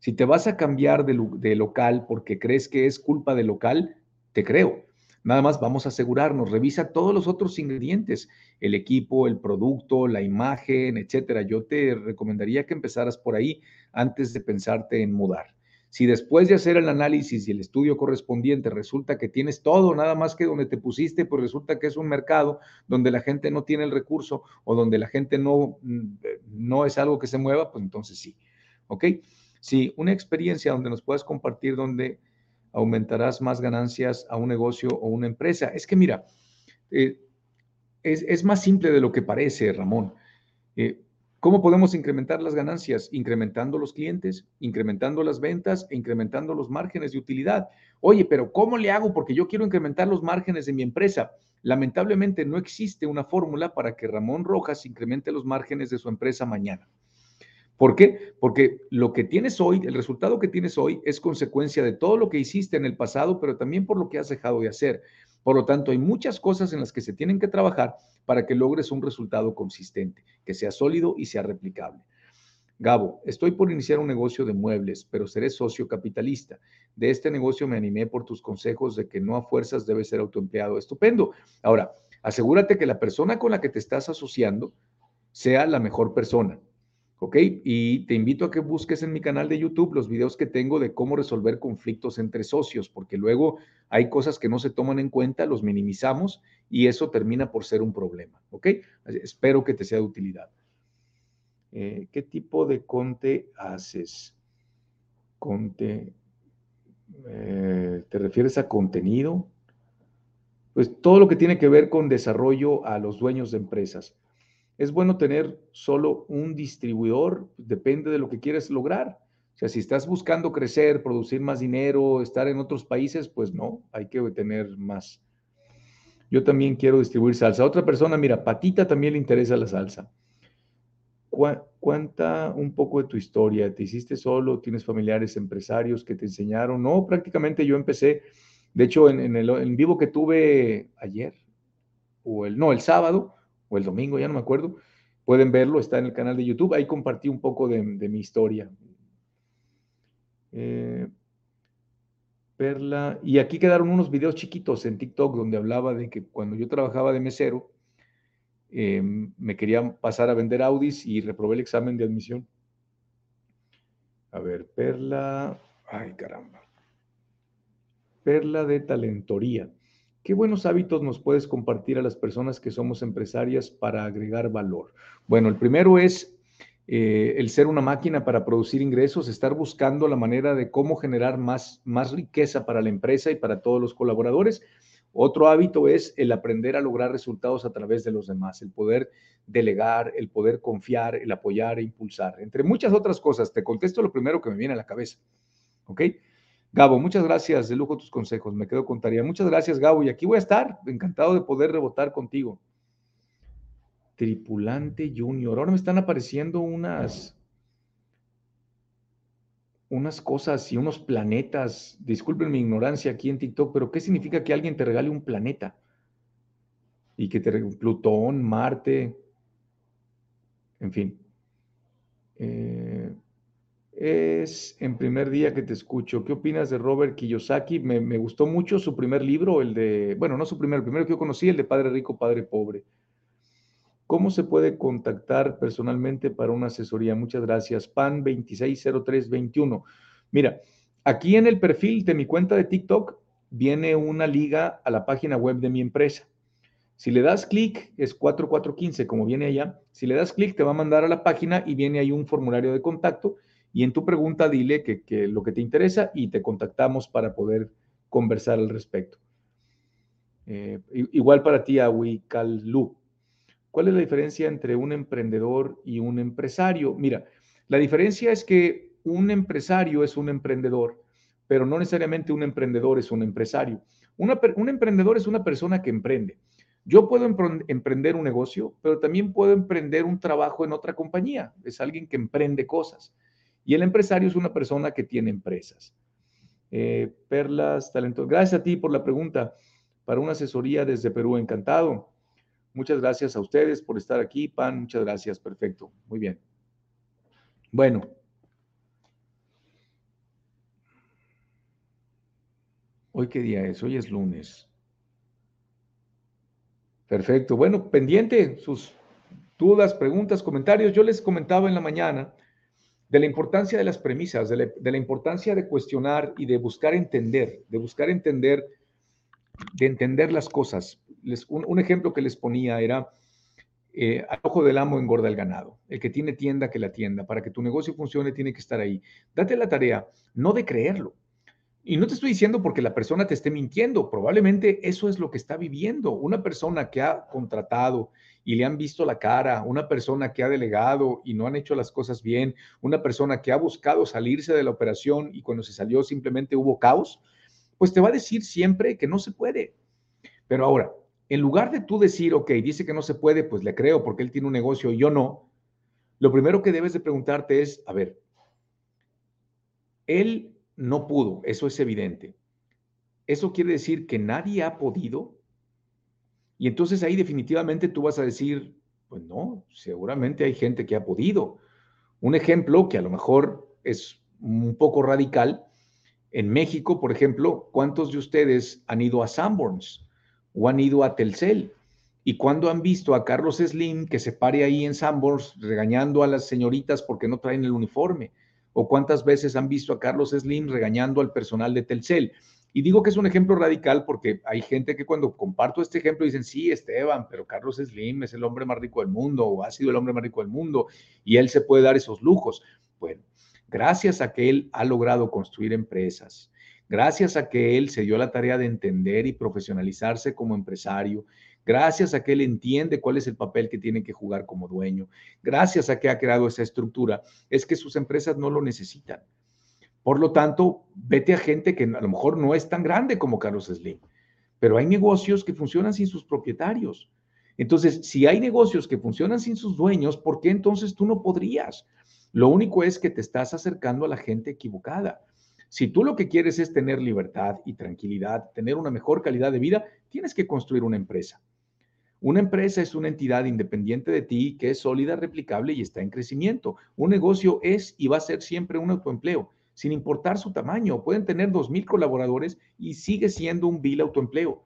Si te vas a cambiar de, de local porque crees que es culpa del local, te creo. Nada más vamos a asegurarnos, revisa todos los otros ingredientes, el equipo, el producto, la imagen, etcétera. Yo te recomendaría que empezaras por ahí antes de pensarte en mudar. Si después de hacer el análisis y el estudio correspondiente resulta que tienes todo, nada más que donde te pusiste, pues resulta que es un mercado donde la gente no tiene el recurso o donde la gente no, mm, no es algo que se mueva, pues entonces sí. ¿Ok? Si una experiencia donde nos puedas compartir donde aumentarás más ganancias a un negocio o una empresa. Es que mira, eh, es, más simple de lo que parece, Ramón. Eh, ¿Cómo podemos incrementar las ganancias? Incrementando los clientes, incrementando las ventas e incrementando los márgenes de utilidad. Oye, pero ¿cómo le hago? Porque yo quiero incrementar los márgenes de mi empresa. Lamentablemente no existe una fórmula para que Ramón Rojas incremente los márgenes de su empresa mañana. ¿Por qué? Porque lo que tienes hoy, el resultado que tienes hoy es consecuencia de todo lo que hiciste en el pasado, pero también por lo que has dejado de hacer. Por lo tanto, hay muchas cosas en las que se tienen que trabajar para que logres un resultado consistente, que sea sólido y sea replicable. Gabo, estoy por iniciar un negocio de muebles, pero seré socio capitalista. De este negocio me animé por tus consejos de que no a fuerzas debe ser autoempleado. Estupendo. Ahora, asegúrate que la persona con la que te estás asociando sea la mejor persona. ¿Ok? Y te invito a que busques en mi canal de YouTube los videos que tengo de cómo resolver conflictos entre socios, porque luego hay cosas que no se toman en cuenta, los minimizamos y eso termina por ser un problema. ¿Ok? Espero que te sea de utilidad. Eh, ¿Qué tipo de conte haces? Conte. Eh, ¿Te refieres a contenido? Pues todo lo que tiene que ver con desarrollo a los dueños de empresas. ¿Es bueno tener solo un distribuidor? Depende de lo que quieres lograr. O sea, si estás buscando crecer, producir más dinero, estar en otros países, pues no, hay que tener más. Yo también quiero distribuir salsa. Otra persona, mira, Patita también le interesa la salsa. Cuenta un poco de tu historia. ¿Te hiciste solo? ¿Tienes familiares empresarios que te enseñaron? No, prácticamente yo empecé. De hecho, en, el en vivo que tuve ayer, o el, no, el sábado, o el domingo, ya no me acuerdo. Pueden verlo, está en el canal de YouTube. Ahí compartí un poco de, mi historia. Eh, Perla. Y aquí quedaron unos videos chiquitos en TikTok donde hablaba de que cuando yo trabajaba de mesero, em, me querían pasar a vender Audis y reprobé el examen de admisión. A ver, Perla. Ay, caramba. Perla de talentoría. ¿Qué buenos hábitos nos puedes compartir a las personas que somos empresarias para agregar valor? Bueno, el primero es eh, el ser una máquina para producir ingresos, estar buscando la manera de cómo generar más, más riqueza para la empresa y para todos los colaboradores. Otro hábito es el aprender a lograr resultados a través de los demás, el poder delegar, el poder confiar, el apoyar e impulsar. Entre muchas otras cosas, te contesto lo primero que me viene a la cabeza. ¿Ok? Gabo, muchas gracias, de lujo tus consejos, me quedo con tarea. Muchas gracias, Gabo, y aquí voy a estar, encantado de poder rebotar contigo. Tripulante Junior. Ahora me están apareciendo unas, unas cosas y unos planetas. Disculpen mi ignorancia aquí en TikTok, pero ¿qué significa que alguien te regale un planeta? Y que te Plutón, Marte, en fin. Eh, es en primer día que te escucho. ¿Qué opinas de Robert Kiyosaki? Me, gustó mucho su primer libro, el de, bueno, no su primer, el primero que yo conocí, el de Padre Rico, Padre Pobre. ¿Cómo se puede contactar personalmente para una asesoría? Muchas gracias. PAN 260321. Mira, aquí en el perfil de mi cuenta de TikTok viene una liga a la página web de mi empresa. Si le das clic, es 4415, como viene allá. Si le das clic, te va a mandar a la página y viene ahí un formulario de contacto. Y en tu pregunta, dile que, lo que te interesa y te contactamos para poder conversar al respecto. Eh, igual para ti, Lu. ¿Cuál es la diferencia entre un emprendedor y un empresario? Mira, la diferencia es que un empresario es un emprendedor, pero no necesariamente un emprendedor es un empresario. un emprendedor es una persona que emprende. Yo puedo emprender un negocio, pero también puedo emprender un trabajo en otra compañía. Es alguien que emprende cosas. Y el empresario es una persona que tiene empresas. Eh, Perlas, talentos. Gracias a ti por la pregunta. Para una asesoría desde Perú, encantado. Muchas gracias a ustedes por estar aquí, Pan. Muchas gracias. Perfecto. Muy bien. Bueno. ¿Hoy qué día es? Hoy es lunes. Perfecto. Bueno, pendiente sus dudas, preguntas, comentarios. Yo les comentaba en la mañana de la importancia de las premisas, de la, importancia de cuestionar y de buscar entender, de buscar entender, de entender las cosas un, ejemplo que les ponía era, eh, al ojo del amo engorda el ganado. El que tiene tienda, que la tienda. Para que tu negocio funcione, tiene que estar ahí. Date la tarea, no de creerlo. Y no te estoy diciendo porque la persona te esté mintiendo. Probablemente eso es lo que está viviendo. Una persona que ha contratado y le han visto la cara, una persona que ha delegado y no han hecho las cosas bien, una persona que ha buscado salirse de la operación y cuando se salió simplemente hubo caos, pues te va a decir siempre que no se puede. Pero ahora, en lugar de tú decir, ok, dice que no se puede, pues le creo porque él tiene un negocio y yo no, lo primero que debes de preguntarte es, a ver, él no pudo, eso es evidente. ¿Eso quiere decir que nadie ha podido? Y entonces ahí definitivamente tú vas a decir, pues no, seguramente hay gente que ha podido. Un ejemplo que a lo mejor es un poco radical, en México, por ejemplo, ¿cuántos de ustedes han ido a Sanborns? o han ido a Telcel. ¿Y cuando han visto a Carlos Slim que se pare ahí en Sambors regañando a las señoritas porque no traen el uniforme? ¿O cuántas veces han visto a Carlos Slim regañando al personal de Telcel? Y digo que es un ejemplo radical porque hay gente que cuando comparto este ejemplo dicen, sí, Esteban, pero Carlos Slim es el hombre más rico del mundo o ha sido el hombre más rico del mundo y él se puede dar esos lujos. Bueno, gracias a que él ha logrado construir empresas, gracias a que él se dio la tarea de entender y profesionalizarse como empresario, gracias a que él entiende cuál es el papel que tiene que jugar como dueño, gracias a que ha creado esa estructura, es que sus empresas no lo necesitan. Por lo tanto, vete a gente que a lo mejor no es tan grande como Carlos Slim, pero hay negocios que funcionan sin sus propietarios. Entonces, si hay negocios que funcionan sin sus dueños, ¿por qué entonces tú no podrías? Lo único es que te estás acercando a la gente equivocada. Si tú lo que quieres es tener libertad y tranquilidad, tener una mejor calidad de vida, tienes que construir una empresa. Una empresa es una entidad independiente de ti que es sólida, replicable y está en crecimiento. Un negocio es y va a ser siempre un autoempleo, sin importar su tamaño. Pueden tener 2.000 colaboradores y sigue siendo un vil autoempleo.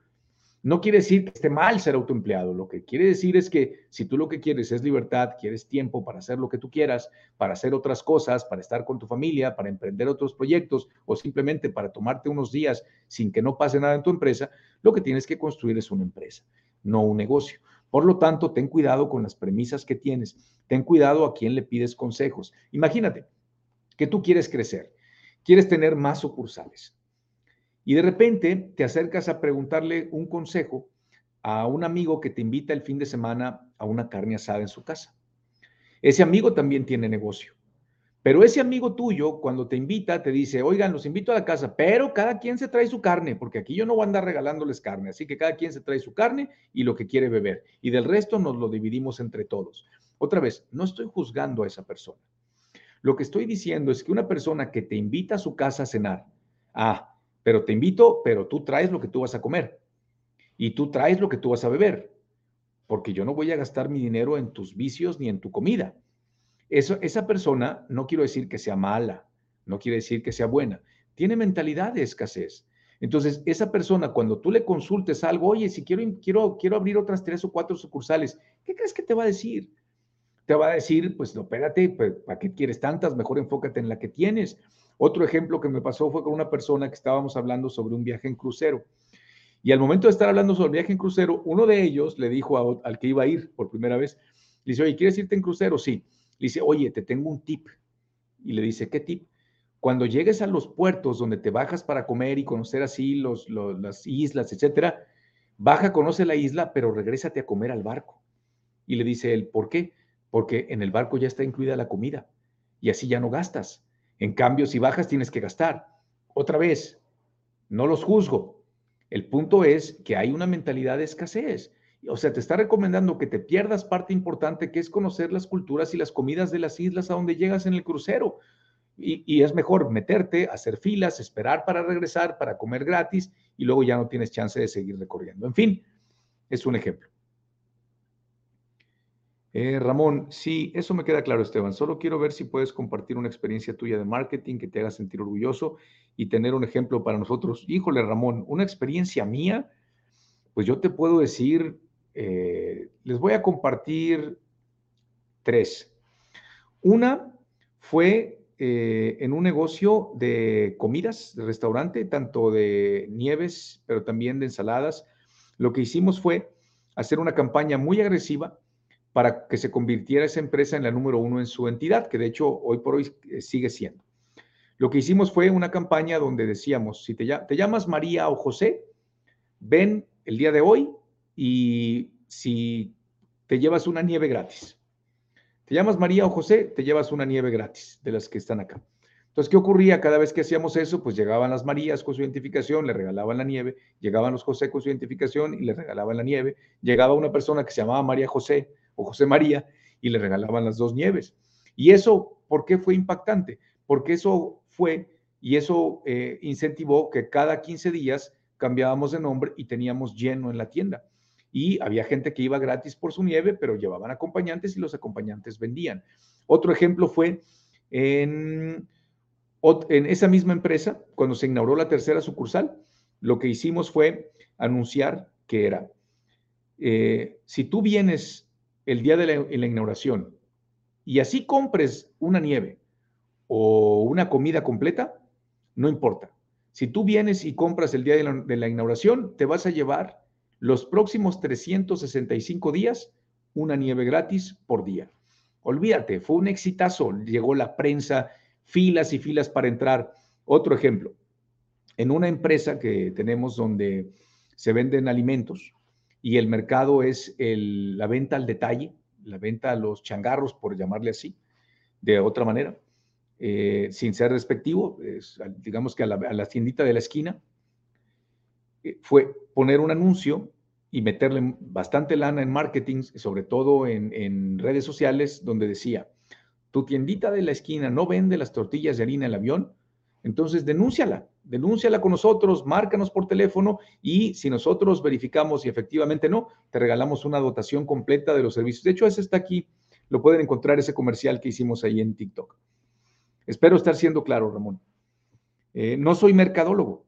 No quiere decir que esté mal ser autoempleado. Lo que quiere decir es que si tú lo que quieres es libertad, quieres tiempo para hacer lo que tú quieras, para hacer otras cosas, para estar con tu familia, para emprender otros proyectos o simplemente para tomarte unos días sin que no pase nada en tu empresa, lo que tienes que construir es una empresa, no un negocio. Por lo tanto, ten cuidado con las premisas que tienes. Ten cuidado a quién le pides consejos. Imagínate que tú quieres crecer, quieres tener más sucursales y de repente te acercas a preguntarle un consejo a un amigo que te invita el fin de semana a una carne asada en su casa. Ese amigo también tiene negocio. Pero ese amigo tuyo, cuando te invita, te dice, oigan, los invito a la casa, pero cada quien se trae su carne, porque aquí yo no voy a andar regalándoles carne, así que cada quien se trae su carne y lo que quiere beber. Y del resto nos lo dividimos entre todos. Otra vez, no estoy juzgando a esa persona. Lo que estoy diciendo es que una persona que te invita a su casa a cenar, ah, pero te invito, pero tú traes lo que tú vas a comer y tú traes lo que tú vas a beber, porque yo no voy a gastar mi dinero en tus vicios ni en tu comida. Eso, esa persona, no quiero decir que sea mala, no quiere decir que sea buena, tiene mentalidad de escasez. Entonces, esa persona, cuando tú le consultes algo, oye, si quiero, quiero, quiero abrir otras tres o cuatro sucursales, ¿qué crees que te va a decir? Te va a decir, pues, no, espérate, pues, ¿para qué quieres tantas? Mejor enfócate en la que tienes. Otro ejemplo que me pasó fue con una persona que estábamos hablando sobre un viaje en crucero. Y al momento de estar hablando sobre el viaje en crucero, uno de ellos le dijo al que iba a ir por primera vez, le dice, oye, ¿quieres irte en crucero? Sí. Le dice, oye, te tengo un tip. Y le dice, ¿qué tip? Cuando llegues a los puertos donde te bajas para comer y conocer así los, las islas, etcétera, baja, conoce la isla, pero regrésate a comer al barco. Y le dice él, ¿por qué? Porque en el barco ya está incluida la comida y así ya no gastas. En cambio, si bajas, tienes que gastar. Otra vez, no los juzgo. El punto es que hay una mentalidad de escasez. O sea, te está recomendando que te pierdas parte importante, que es conocer las culturas y las comidas de las islas a donde llegas en el crucero. Y, es mejor meterte, hacer filas, esperar para regresar, para comer gratis, y luego ya no tienes chance de seguir recorriendo. En fin, es un ejemplo. Eh, Ramón, sí, eso me queda claro, Esteban. Solo quiero ver si puedes compartir una experiencia tuya de marketing que te haga sentir orgulloso y tener un ejemplo para nosotros. Híjole, Ramón, una experiencia mía, pues yo te puedo decir, eh, les voy a compartir tres. Una fue eh, en un negocio de comidas, de restaurante, tanto de nieves, pero también de ensaladas. Lo que hicimos fue hacer una campaña muy agresiva para que se convirtiera esa empresa en la número uno en su entidad, que de hecho hoy por hoy eh, sigue siendo. Lo que hicimos fue una campaña donde decíamos, si te, llamas María o José, ven el día de hoy y si te llevas una nieve gratis. Te llamas María o José, te llevas una nieve gratis de las que están acá. Entonces, ¿qué ocurría cada vez que hacíamos eso? Pues llegaban las Marías con su identificación, le regalaban la nieve, llegaban los José con su identificación y le regalaban la nieve, llegaba una persona que se llamaba María José, o José María y le regalaban las dos nieves. Y eso, ¿por qué fue impactante? Porque eso fue y eso eh, incentivó que cada 15 días cambiábamos de nombre y teníamos lleno en la tienda. Y había gente que iba gratis por su nieve, pero llevaban acompañantes y los acompañantes vendían. Otro ejemplo fue en, en esa misma empresa, cuando se inauguró la tercera sucursal, lo que hicimos fue anunciar que era, eh, si tú vienes el día de la, inauguración y así compres una nieve o una comida completa, no importa. Si tú vienes y compras el día de la, de la, inauguración, te vas a llevar los próximos 365 días una nieve gratis por día. Olvídate, fue un exitazo. Llegó la prensa, filas y filas para entrar. Otro ejemplo, en una empresa que tenemos donde se venden alimentos, y el mercado es la venta al detalle, la venta a los changarros, por llamarle así, de otra manera, eh, sin ser respectivo, digamos que a la, tiendita de la esquina, eh, fue poner un anuncio y meterle bastante lana en marketing, sobre todo en, redes sociales, donde decía, tu tiendita de la esquina no vende las tortillas de harina en el avión, entonces denúnciala, denúnciala con nosotros, márcanos por teléfono y si nosotros verificamos y efectivamente no, te regalamos una dotación completa de los servicios. De hecho, ese está aquí, lo pueden encontrar ese comercial que hicimos ahí en TikTok. Espero estar siendo claro, Ramón. Eh, no soy mercadólogo,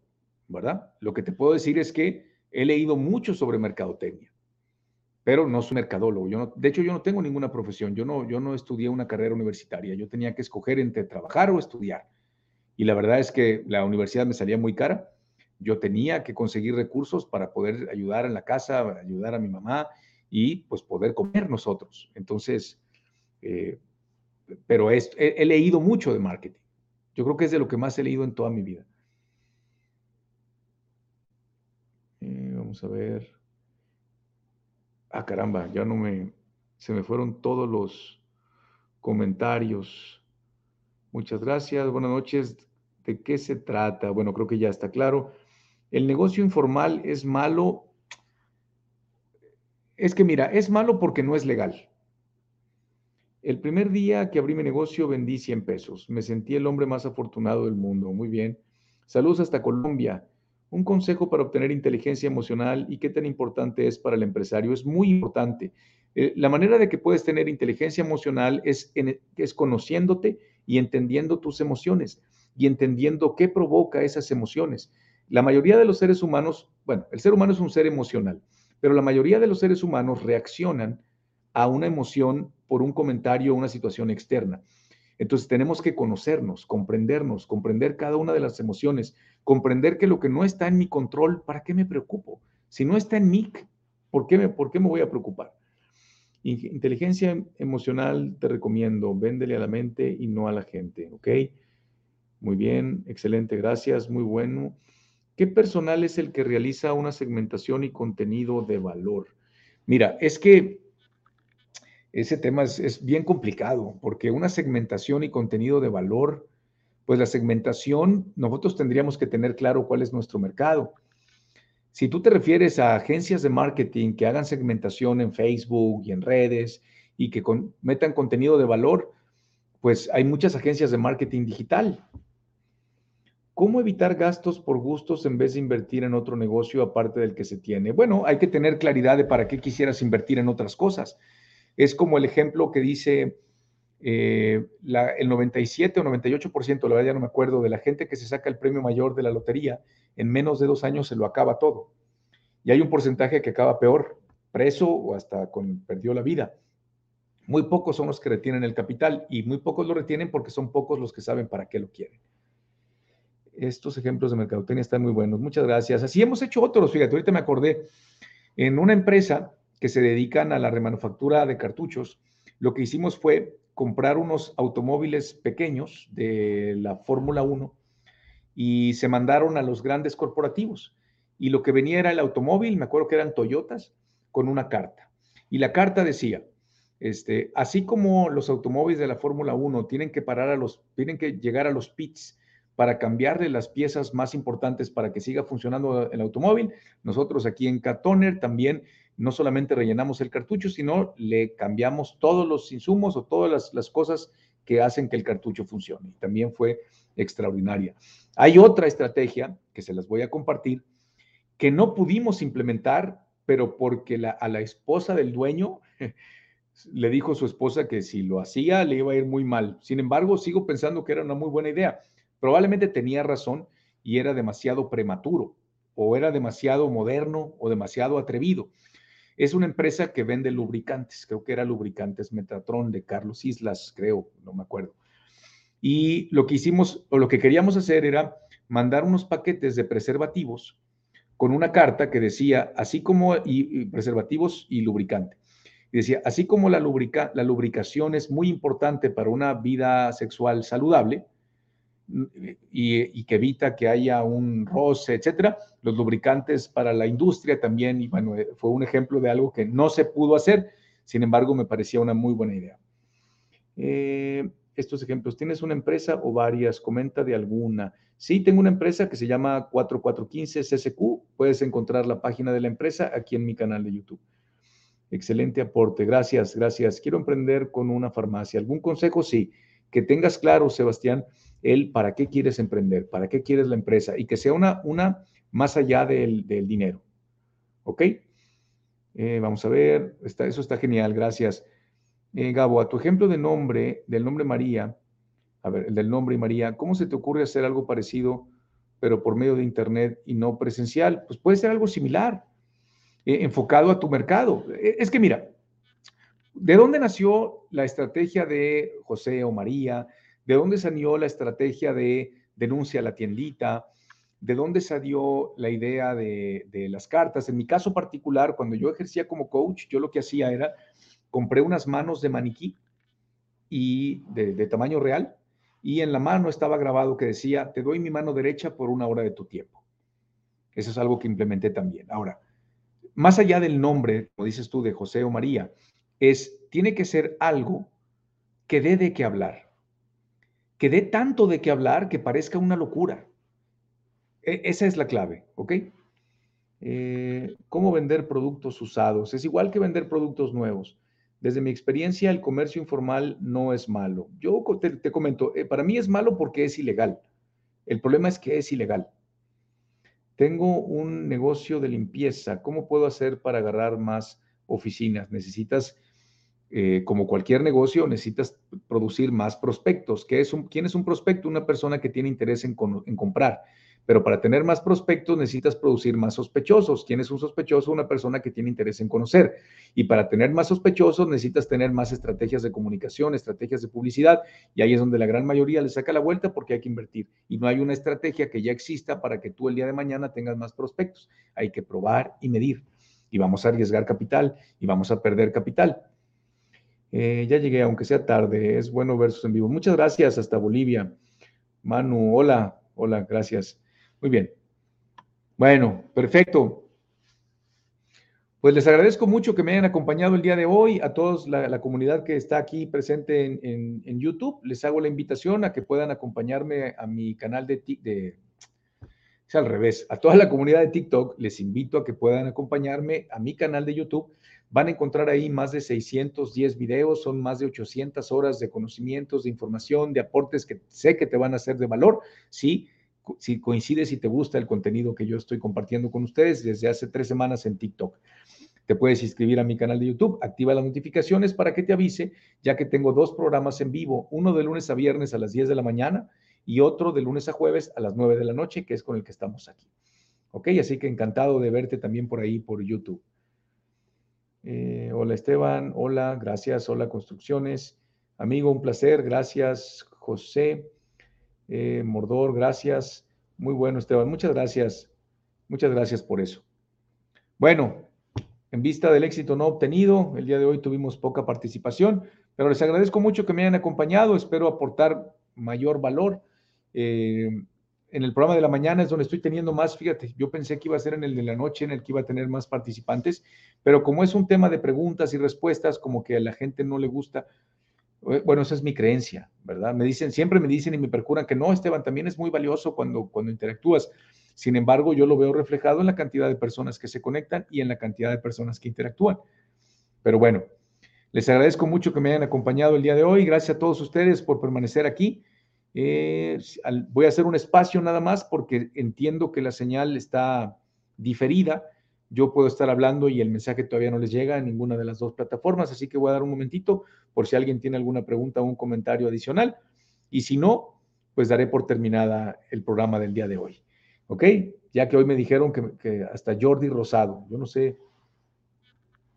¿verdad? Lo que te puedo decir es que He leído mucho sobre mercadotecnia, pero no soy mercadólogo. Yo no, de hecho, yo no tengo ninguna profesión. Yo no, yo no estudié una carrera universitaria. Yo tenía que escoger entre trabajar o estudiar. Y la verdad es que la universidad me salía muy cara. Yo tenía que conseguir recursos para poder ayudar en la casa, ayudar a mi mamá y pues poder comer nosotros. Entonces, eh, pero he, leído mucho de marketing. Yo creo que es de lo que más he leído en toda mi vida. Eh, vamos a ver. Ah, caramba, ya no me... Se me fueron todos los comentarios. Muchas gracias. Buenas noches. ¿De qué se trata? Bueno, creo que ya está claro. El negocio informal es malo. Es que mira, es malo porque no es legal. El primer día que abrí mi negocio vendí 100 pesos. Me sentí el hombre más afortunado del mundo. Muy bien. Saludos hasta Colombia. Un consejo para obtener inteligencia emocional y qué tan importante es para el empresario. Es muy importante. Eh, la manera de que puedes tener inteligencia emocional es, es conociéndote y entendiendo tus emociones y entendiendo qué provoca esas emociones. La mayoría de los seres humanos, bueno, el ser humano es un ser emocional, pero la mayoría de los seres humanos reaccionan a una emoción por un comentario o una situación externa. Entonces tenemos que conocernos, comprendernos, comprender cada una de las emociones, comprender que lo que no está en mi control, ¿para qué me preocupo? Si no está en mí, ¿por qué me, por qué me voy a preocupar? Inteligencia emocional te recomiendo, véndele a la mente y no a la gente, ¿ok? Muy bien, excelente, gracias, muy bueno. ¿Qué personal es el que realiza una segmentación y contenido de valor? Mira, es que ese tema es, bien complicado, porque una segmentación y contenido de valor, pues la segmentación, nosotros tendríamos que tener claro cuál es nuestro mercado. Si tú te refieres a agencias de marketing que hagan segmentación en Facebook y en redes y que metan contenido de valor, pues hay muchas agencias de marketing digital. ¿Cómo evitar gastos por gustos en vez de invertir en otro negocio aparte del que se tiene? Bueno, hay que tener claridad de para qué quisieras invertir en otras cosas. Es como el ejemplo que dice eh, el 97 o 98%, la verdad ya no me acuerdo, de la gente que se saca el premio mayor de la lotería, en menos de dos años se lo acaba todo. Y hay un porcentaje que acaba peor, preso o hasta con, perdió la vida. Muy pocos son los que retienen el capital y muy pocos lo retienen porque son pocos los que saben para qué lo quieren. Estos ejemplos de mercadotecnia están muy buenos. Muchas gracias. Así hemos hecho otros, fíjate, ahorita me acordé. En una empresa que se dedican a la remanufactura de cartuchos, lo que hicimos fue comprar unos automóviles pequeños de la Fórmula 1 y se mandaron a los grandes corporativos. Y lo que venía era el automóvil, me acuerdo que eran Toyotas, con una carta. Y la carta decía, este, así como los automóviles de la Fórmula 1 tienen que parar a los, tienen que llegar a los pits para cambiarle las piezas más importantes para que siga funcionando el automóvil, nosotros aquí en Catoner también no solamente rellenamos el cartucho, sino le cambiamos todos los insumos o todas las, cosas que hacen que el cartucho funcione. También fue extraordinaria. Hay otra estrategia que se las voy a compartir que no pudimos implementar, pero porque a la esposa del dueño le dijo su esposa que si lo hacía le iba a ir muy mal. Sin embargo, sigo pensando que era una muy buena idea. Probablemente tenía razón y era demasiado prematuro o era demasiado moderno o demasiado atrevido. Es una empresa que vende lubricantes, creo que era lubricantes Metatron de Carlos Islas, creo, no me acuerdo. Y lo que hicimos, o lo que queríamos hacer era mandar unos paquetes de preservativos con una carta que decía, así como, y, preservativos y lubricante. Y decía, así como la, la lubricación es muy importante para una vida sexual saludable, y, que evita que haya un roce, etcétera. Los lubricantes para la industria también, y bueno, eh, fue un ejemplo de algo que no se pudo hacer, sin embargo, me parecía una muy buena idea. Eh, estos ejemplos, ¿tienes una empresa o varias? Comenta de alguna. Sí, tengo una empresa que se llama 4415 CSQ. Puedes encontrar la página de la empresa aquí en mi canal de YouTube. Excelente aporte. Gracias, gracias. Quiero emprender con una farmacia. ¿Algún consejo? Sí. Que tengas claro, Sebastián, el para qué quieres emprender, para qué quieres la empresa y que sea una, una más allá del, dinero. ¿Ok? Eh, vamos a ver, eso está genial, gracias. Eh, Gabo, a tu ejemplo de nombre, del nombre María, a ver, el del nombre María, ¿cómo se te ocurre hacer algo parecido pero por medio de Internet y no presencial, pues puede ser algo similar, eh, enfocado a tu mercado. Es que mira, ¿de dónde nació la estrategia de José o María? ¿De dónde salió la estrategia de denuncia a la tiendita? ¿De dónde salió la idea de, de las cartas? En mi caso particular, cuando yo ejercía como coach, yo lo que hacía era, compré unas manos de maniquí y de, tamaño real, y en la mano estaba grabado que decía, te doy mi mano derecha por una hora de tu tiempo. Eso es algo que implementé también. Ahora, más allá del nombre, como dices tú, de José o María, es, tiene que ser algo que dé de qué hablar, que dé tanto de qué hablar que parezca una locura. E, esa es la clave, ¿ok? Eh, ¿Cómo vender productos usados? Es igual que vender productos nuevos. Desde mi experiencia, el comercio informal no es malo. Yo te, comento, eh, para mí es malo porque es ilegal. El problema es que es ilegal. Tengo un negocio de limpieza. ¿Cómo puedo hacer para agarrar más oficinas? Necesitas, eh, como cualquier negocio, necesitas producir más prospectos. ¿Qué es un, ¿Quién es un prospecto? Una persona que tiene interés en comprar. Pero para tener más prospectos necesitas producir más sospechosos. ¿Quién es un sospechoso? Una persona que tiene interés en conocer. Y para tener más sospechosos necesitas tener más estrategias de comunicación, estrategias de publicidad. Y ahí es donde la gran mayoría le saca la vuelta porque hay que invertir. Y no hay una estrategia que ya exista para que tú el día de mañana tengas más prospectos. Hay que probar y medir. Y vamos a arriesgar capital y vamos a perder capital. Eh, ya llegué, aunque sea tarde. Es bueno versus en vivo. Muchas gracias hasta Bolivia. Manu, hola, hola, gracias. Muy bien. Bueno, perfecto. Pues les agradezco mucho que me hayan acompañado el día de hoy, a todos la, comunidad que está aquí presente en, YouTube. Les hago la invitación a que puedan acompañarme a mi canal de, de es al revés, a toda la comunidad de TikTok les invito a que puedan acompañarme a mi canal de YouTube. Van a encontrar ahí más de 610 videos, son más de 800 horas de conocimientos, de información, de aportes que sé que te van a ser de valor. Sí, si coincide, si te gusta el contenido que yo estoy compartiendo con ustedes desde hace tres semanas en TikTok. Te puedes inscribir a mi canal de YouTube, activa las notificaciones para que te avise, ya que tengo dos programas en vivo, uno de lunes a viernes a las 10 de la mañana y otro de lunes a jueves a las 9 de la noche, que es con el que estamos aquí. Ok, así que encantado de verte también por ahí, por YouTube. Eh, hola Esteban, hola, gracias, hola Construcciones. Amigo, un placer, gracias José. Eh, Mordor, gracias. Muy bueno, Esteban. Muchas gracias. Muchas gracias por eso. Bueno, en vista del éxito no obtenido, el día de hoy tuvimos poca participación, pero les agradezco mucho que me hayan acompañado. Espero aportar mayor valor. Eh, en el programa de la mañana es donde estoy teniendo más, fíjate, yo pensé que iba a ser en el de la noche en el que iba a tener más participantes, pero como es un tema de preguntas y respuestas, como que a la gente no le gusta, eh, bueno, esa es mi creencia, ¿verdad? Me dicen, siempre me dicen y me percuran que no, Esteban, también es muy valioso cuando, cuando interactúas. Sin embargo, yo lo veo reflejado en la cantidad de personas que se conectan y en la cantidad de personas que interactúan. Pero bueno, les agradezco mucho que me hayan acompañado el día de hoy. Gracias a todos ustedes por permanecer aquí. Eh, voy a hacer un espacio nada más porque entiendo que la señal está diferida yo puedo estar hablando y el mensaje todavía no les llega a ninguna de las dos plataformas, así que voy a dar un momentito por si alguien tiene alguna pregunta o un comentario adicional. Y si no, pues daré por terminada el programa del día de hoy. ¿Ok? Ya que hoy me dijeron que, hasta Jordi Rosado, yo no sé,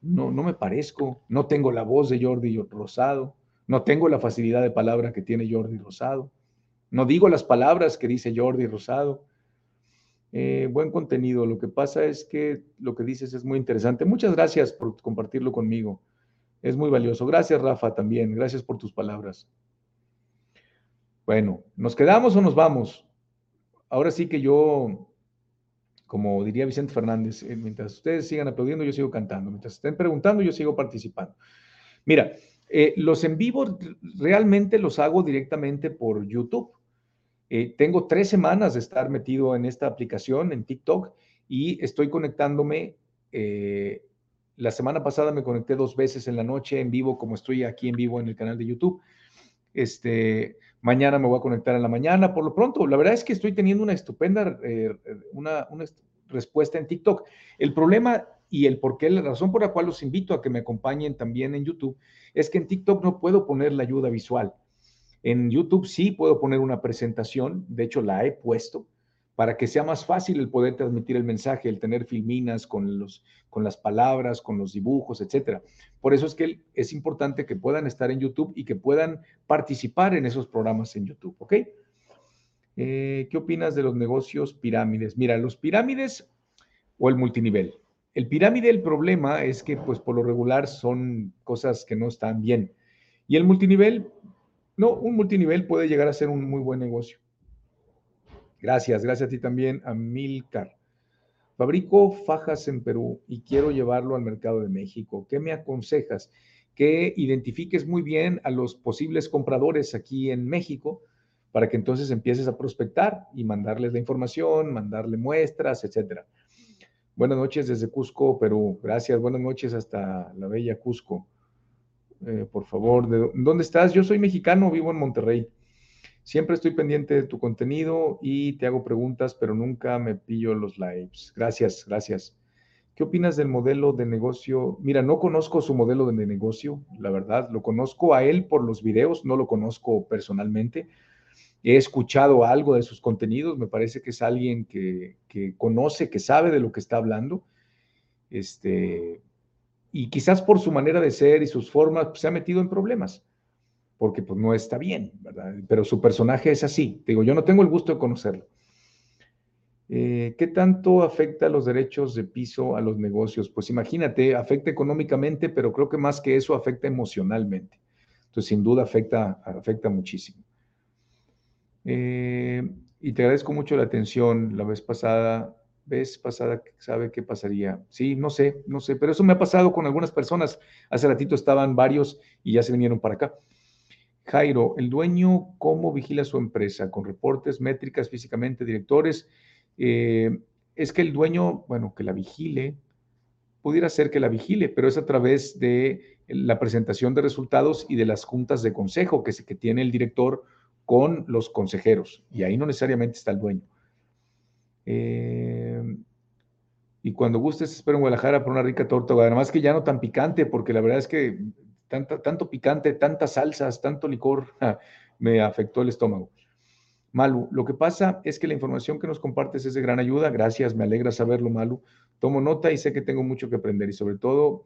no, no me parezco, no tengo la voz de Jordi Rosado, no tengo la facilidad de palabra que tiene Jordi Rosado, no digo las palabras que dice Jordi Rosado eh, buen contenido. Lo que pasa es que lo que dices es muy interesante. Muchas gracias por compartirlo conmigo. Es muy valioso. Gracias, Rafa, también. Gracias por tus palabras. Bueno, ¿nos quedamos o nos vamos? Ahora sí que yo, como diría Vicente Fernández, eh, mientras ustedes sigan aplaudiendo, yo sigo cantando. Mientras estén preguntando, yo sigo participando. Mira, eh, los en vivo realmente los hago directamente por YouTube. Eh, tengo tres semanas de estar metido en esta aplicación, en TikTok, y estoy conectándome. Eh, la semana pasada me conecté dos veces en la noche en vivo, como estoy aquí en vivo en el canal de YouTube. Este, mañana me voy a conectar en la mañana. Por lo pronto, la verdad es que estoy teniendo una estupenda eh, una, respuesta en TikTok. El problema y el por qué, la razón por la cual los invito a que me acompañen también en YouTube, es que en TikTok no puedo poner la ayuda visual. En YouTube sí puedo poner una presentación, de hecho la he puesto para que sea más fácil el poder transmitir el mensaje, el tener filminas con, los, con las palabras, con los dibujos, etc. Por eso es que es importante que puedan estar en YouTube y que puedan participar en esos programas en YouTube, ¿ok? Eh, ¿Qué opinas de los negocios pirámides? Mira, los pirámides o el multinivel. El pirámide, el problema es que, pues, por lo regular son cosas que no están bien. Y el multinivel, no, un multinivel puede llegar a ser un muy buen negocio. Gracias, gracias a ti también, Amilcar. Fabrico fajas en Perú y quiero llevarlo al mercado de México. ¿Qué me aconsejas? Que identifiques muy bien a los posibles compradores aquí en México para que entonces empieces a prospectar y mandarles la información, mandarle muestras, etcétera. Buenas noches desde Cusco, Perú. Gracias. Buenas noches hasta la bella Cusco. Eh, por favor, ¿de dónde estás? Yo soy mexicano, vivo en Monterrey. Siempre estoy pendiente de tu contenido y te hago preguntas, pero nunca me pillo los lives. Gracias, gracias. ¿Qué opinas del modelo de negocio? Mira, no conozco su modelo de negocio, la verdad. Lo conozco a él por los videos, no lo conozco personalmente. He escuchado algo de sus contenidos, me parece que es alguien que, conoce, que sabe de lo que está hablando. Este, y quizás por su manera de ser y sus formas pues, se ha metido en problemas porque pues no está bien, ¿verdad? Pero su personaje es así. Digo, yo no tengo el gusto de conocerlo. Eh, ¿Qué tanto afecta los derechos de piso a los negocios? Pues imagínate, afecta económicamente, pero creo que más que eso afecta emocionalmente. Entonces, sin duda afecta, afecta muchísimo. Eh, y te agradezco mucho la atención. La vez pasada, vez pasada, ¿sabe qué pasaría? Sí, no sé, no sé, pero eso me ha pasado con algunas personas. Hace ratito estaban varios y ya se vinieron para acá. Jairo, el dueño, ¿cómo vigila su empresa? ¿Con reportes, métricas, físicamente, directores? Eh, es que el dueño, bueno, que la vigile, pudiera ser que la vigile, pero es a través de la presentación de resultados y de las juntas de consejo que, que tiene el director con los consejeros. Y ahí no necesariamente está el dueño. Eh, y cuando gustes, espero en Guadalajara por una rica torta, además que ya no tan picante, porque la verdad es que tanto picante, tantas salsas, tanto licor, me afectó el estómago. Malu, lo que pasa es que la información que nos compartes es de gran ayuda. Gracias, me alegra saberlo, Malu. Tomo nota y sé que tengo mucho que aprender y sobre todo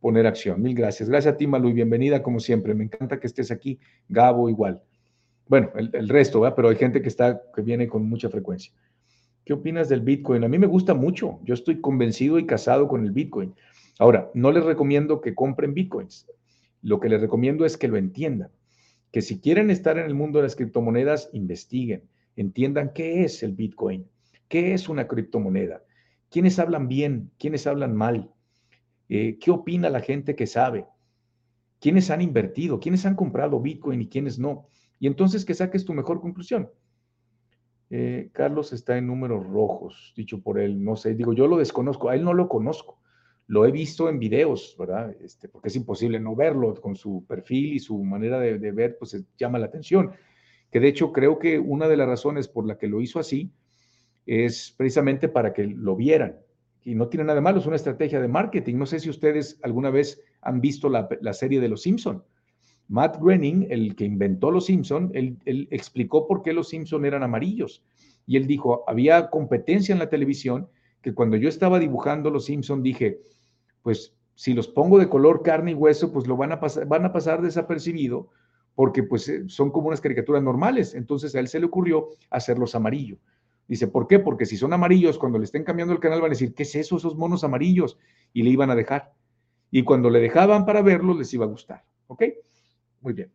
poner acción. Mil gracias. Gracias a ti, Malu, y bienvenida como siempre. Me encanta que estés aquí. Gabo igual. Bueno, el, resto, ¿verdad? pero hay gente que, está, que viene con mucha frecuencia. ¿Qué opinas del Bitcoin? A mí me gusta mucho. Yo estoy convencido y casado con el Bitcoin. Ahora, no les recomiendo que compren Bitcoins. Lo que les recomiendo es que lo entiendan, que si quieren estar en el mundo de las criptomonedas, investiguen, entiendan qué es el Bitcoin, qué es una criptomoneda, quiénes hablan bien, quiénes hablan mal, eh, qué opina la gente que sabe, quiénes han invertido, quiénes han comprado Bitcoin y quiénes no. Y entonces que saques tu mejor conclusión. Eh, Carlos está en números rojos, dicho por él, no sé, digo, yo lo desconozco, a él no lo conozco lo he visto en videos, ¿verdad? Este, porque es imposible no verlo con su perfil y su manera de, ver, pues llama la atención. Que de hecho creo que una de las razones por la que lo hizo así es precisamente para que lo vieran. Y no tiene nada de malo, es una estrategia de marketing. No sé si ustedes alguna vez han visto la, serie de Los Simpson. Matt Groening, el que inventó Los Simpson, él, explicó por qué Los Simpson eran amarillos. Y él dijo, había competencia en la televisión que cuando yo estaba dibujando Los Simpson dije, pues si los pongo de color carne y hueso, pues lo van a pasar, van a pasar desapercibido porque pues eh, son como unas caricaturas normales. Entonces a él se le ocurrió hacerlos amarillo. Dice, ¿por qué? Porque si son amarillos, cuando le estén cambiando el canal van a decir, ¿qué es eso, esos monos amarillos? Y le iban a dejar. Y cuando le dejaban para verlos, les iba a gustar. ¿Ok? Muy bien.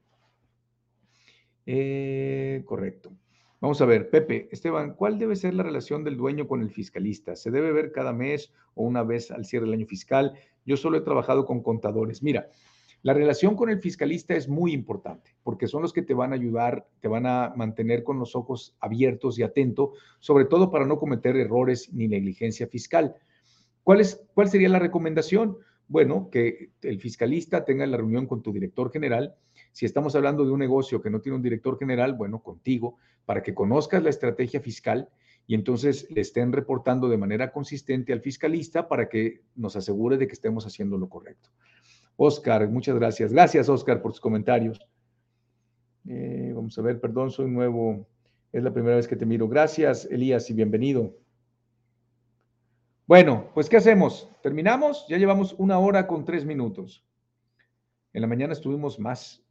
Eh, correcto. Vamos a ver, Pepe, Esteban, ¿cuál debe ser la relación del dueño con el fiscalista? ¿Se debe ver cada mes o una vez al cierre del año fiscal? Yo solo he trabajado con contadores. Mira, la relación con el fiscalista es muy importante porque son los que te van a ayudar, te van a mantener con los ojos abiertos y atentos, sobre todo para no cometer errores ni negligencia fiscal. ¿Cuál, es, cuál sería la recomendación? Bueno, que el fiscalista tenga la reunión con tu director general. Si estamos hablando de un negocio que no tiene un director general, bueno, contigo para que conozcas la estrategia fiscal y entonces le estén reportando de manera consistente al fiscalista para que nos asegure de que estemos haciendo lo correcto. Oscar, muchas gracias. Gracias, Oscar, por sus comentarios. Eh, vamos a ver, perdón, soy nuevo. Es la primera vez que te miro. Gracias, Elías, y bienvenido. Bueno, pues ¿qué hacemos? ¿Terminamos? Ya llevamos una hora con tres minutos. En la mañana estuvimos más.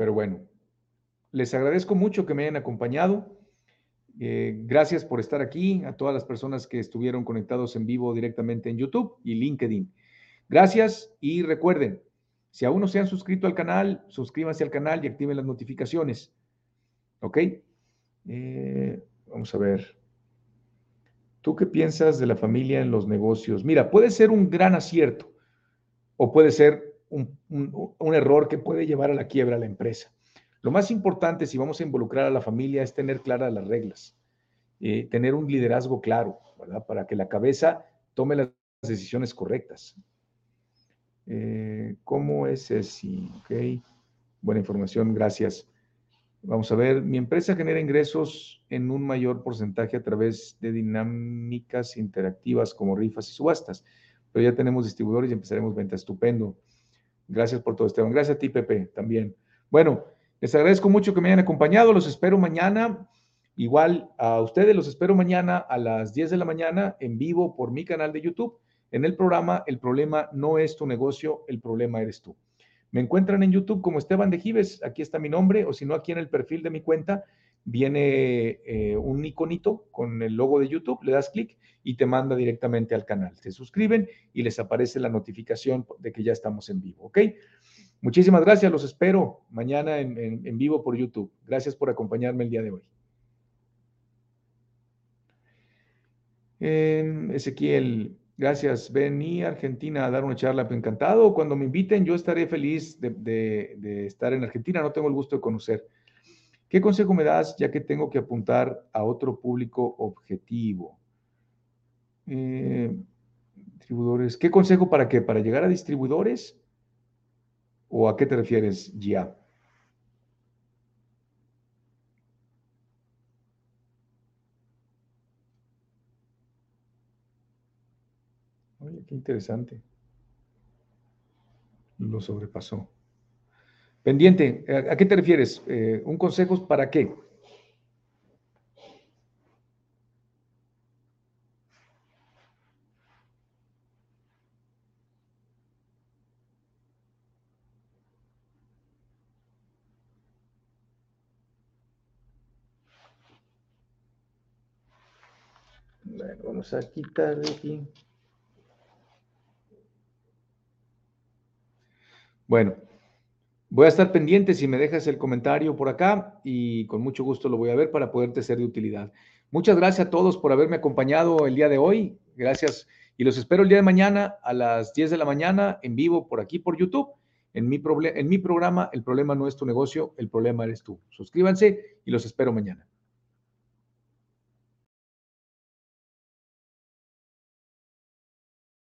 Pero bueno, les agradezco mucho que me hayan acompañado. Eh, gracias por estar aquí, a todas las personas que estuvieron conectados en vivo directamente en YouTube y LinkedIn. Gracias y recuerden, si aún no se han suscrito al canal, suscríbanse al canal y activen las notificaciones. ¿Ok? Eh, vamos a ver. ¿Tú qué piensas de la familia en los negocios? Mira, puede ser un gran acierto o puede ser un, error que puede llevar a la quiebra a la empresa. Lo más importante si vamos a involucrar a la familia es tener claras las reglas, eh, tener un liderazgo claro, ¿verdad? Para que la cabeza tome las decisiones correctas. Eh, ¿Cómo es ese? Ok, buena información, gracias. Vamos a ver, mi empresa genera ingresos en un mayor porcentaje a través de dinámicas interactivas como rifas y subastas, pero ya tenemos distribuidores y empezaremos venta. Estupendo. Gracias por todo, Esteban. Gracias a ti, Pepe, también. Bueno, les agradezco mucho que me hayan acompañado. Los espero mañana. Igual a ustedes los espero mañana a las 10 de la mañana en vivo por mi canal de YouTube. En el programa El problema no es tu negocio, el problema eres tú. Me encuentran en YouTube como Esteban de Gives, aquí está mi nombre, o si no, aquí en el perfil de mi cuenta viene eh, un iconito con el logo de YouTube, le das clic y te manda directamente al canal. Se suscriben y les aparece la notificación de que ya estamos en vivo, ¿ok? Muchísimas gracias, los espero mañana en, vivo por YouTube. Gracias por acompañarme el día de hoy. Ezequiel, Gracias. Vení a Argentina a dar una charla. Encantado. Cuando me inviten, yo estaré feliz de, estar en Argentina. No tengo el gusto de conocer. ¿Qué consejo me das ya que tengo que apuntar a otro público objetivo? Eh, distribuidores. ¿Qué consejo para qué? ¿Para llegar a distribuidores? ¿O a qué te refieres ya? qué interesante. Lo sobrepasó. Pendiente, ¿a qué te refieres? Eh, ¿Un consejo para qué? Bueno, vamos a aquí. Bueno, voy a estar pendiente si me dejas el comentario por acá y con mucho gusto lo voy a ver para poderte ser de utilidad. Muchas gracias a todos por haberme acompañado el día de hoy. Gracias y los espero el día de mañana a las 10 de la mañana en vivo por aquí por YouTube. En mi, en mi programa, el problema no es tu negocio, el problema eres tú. Suscríbanse y los espero mañana.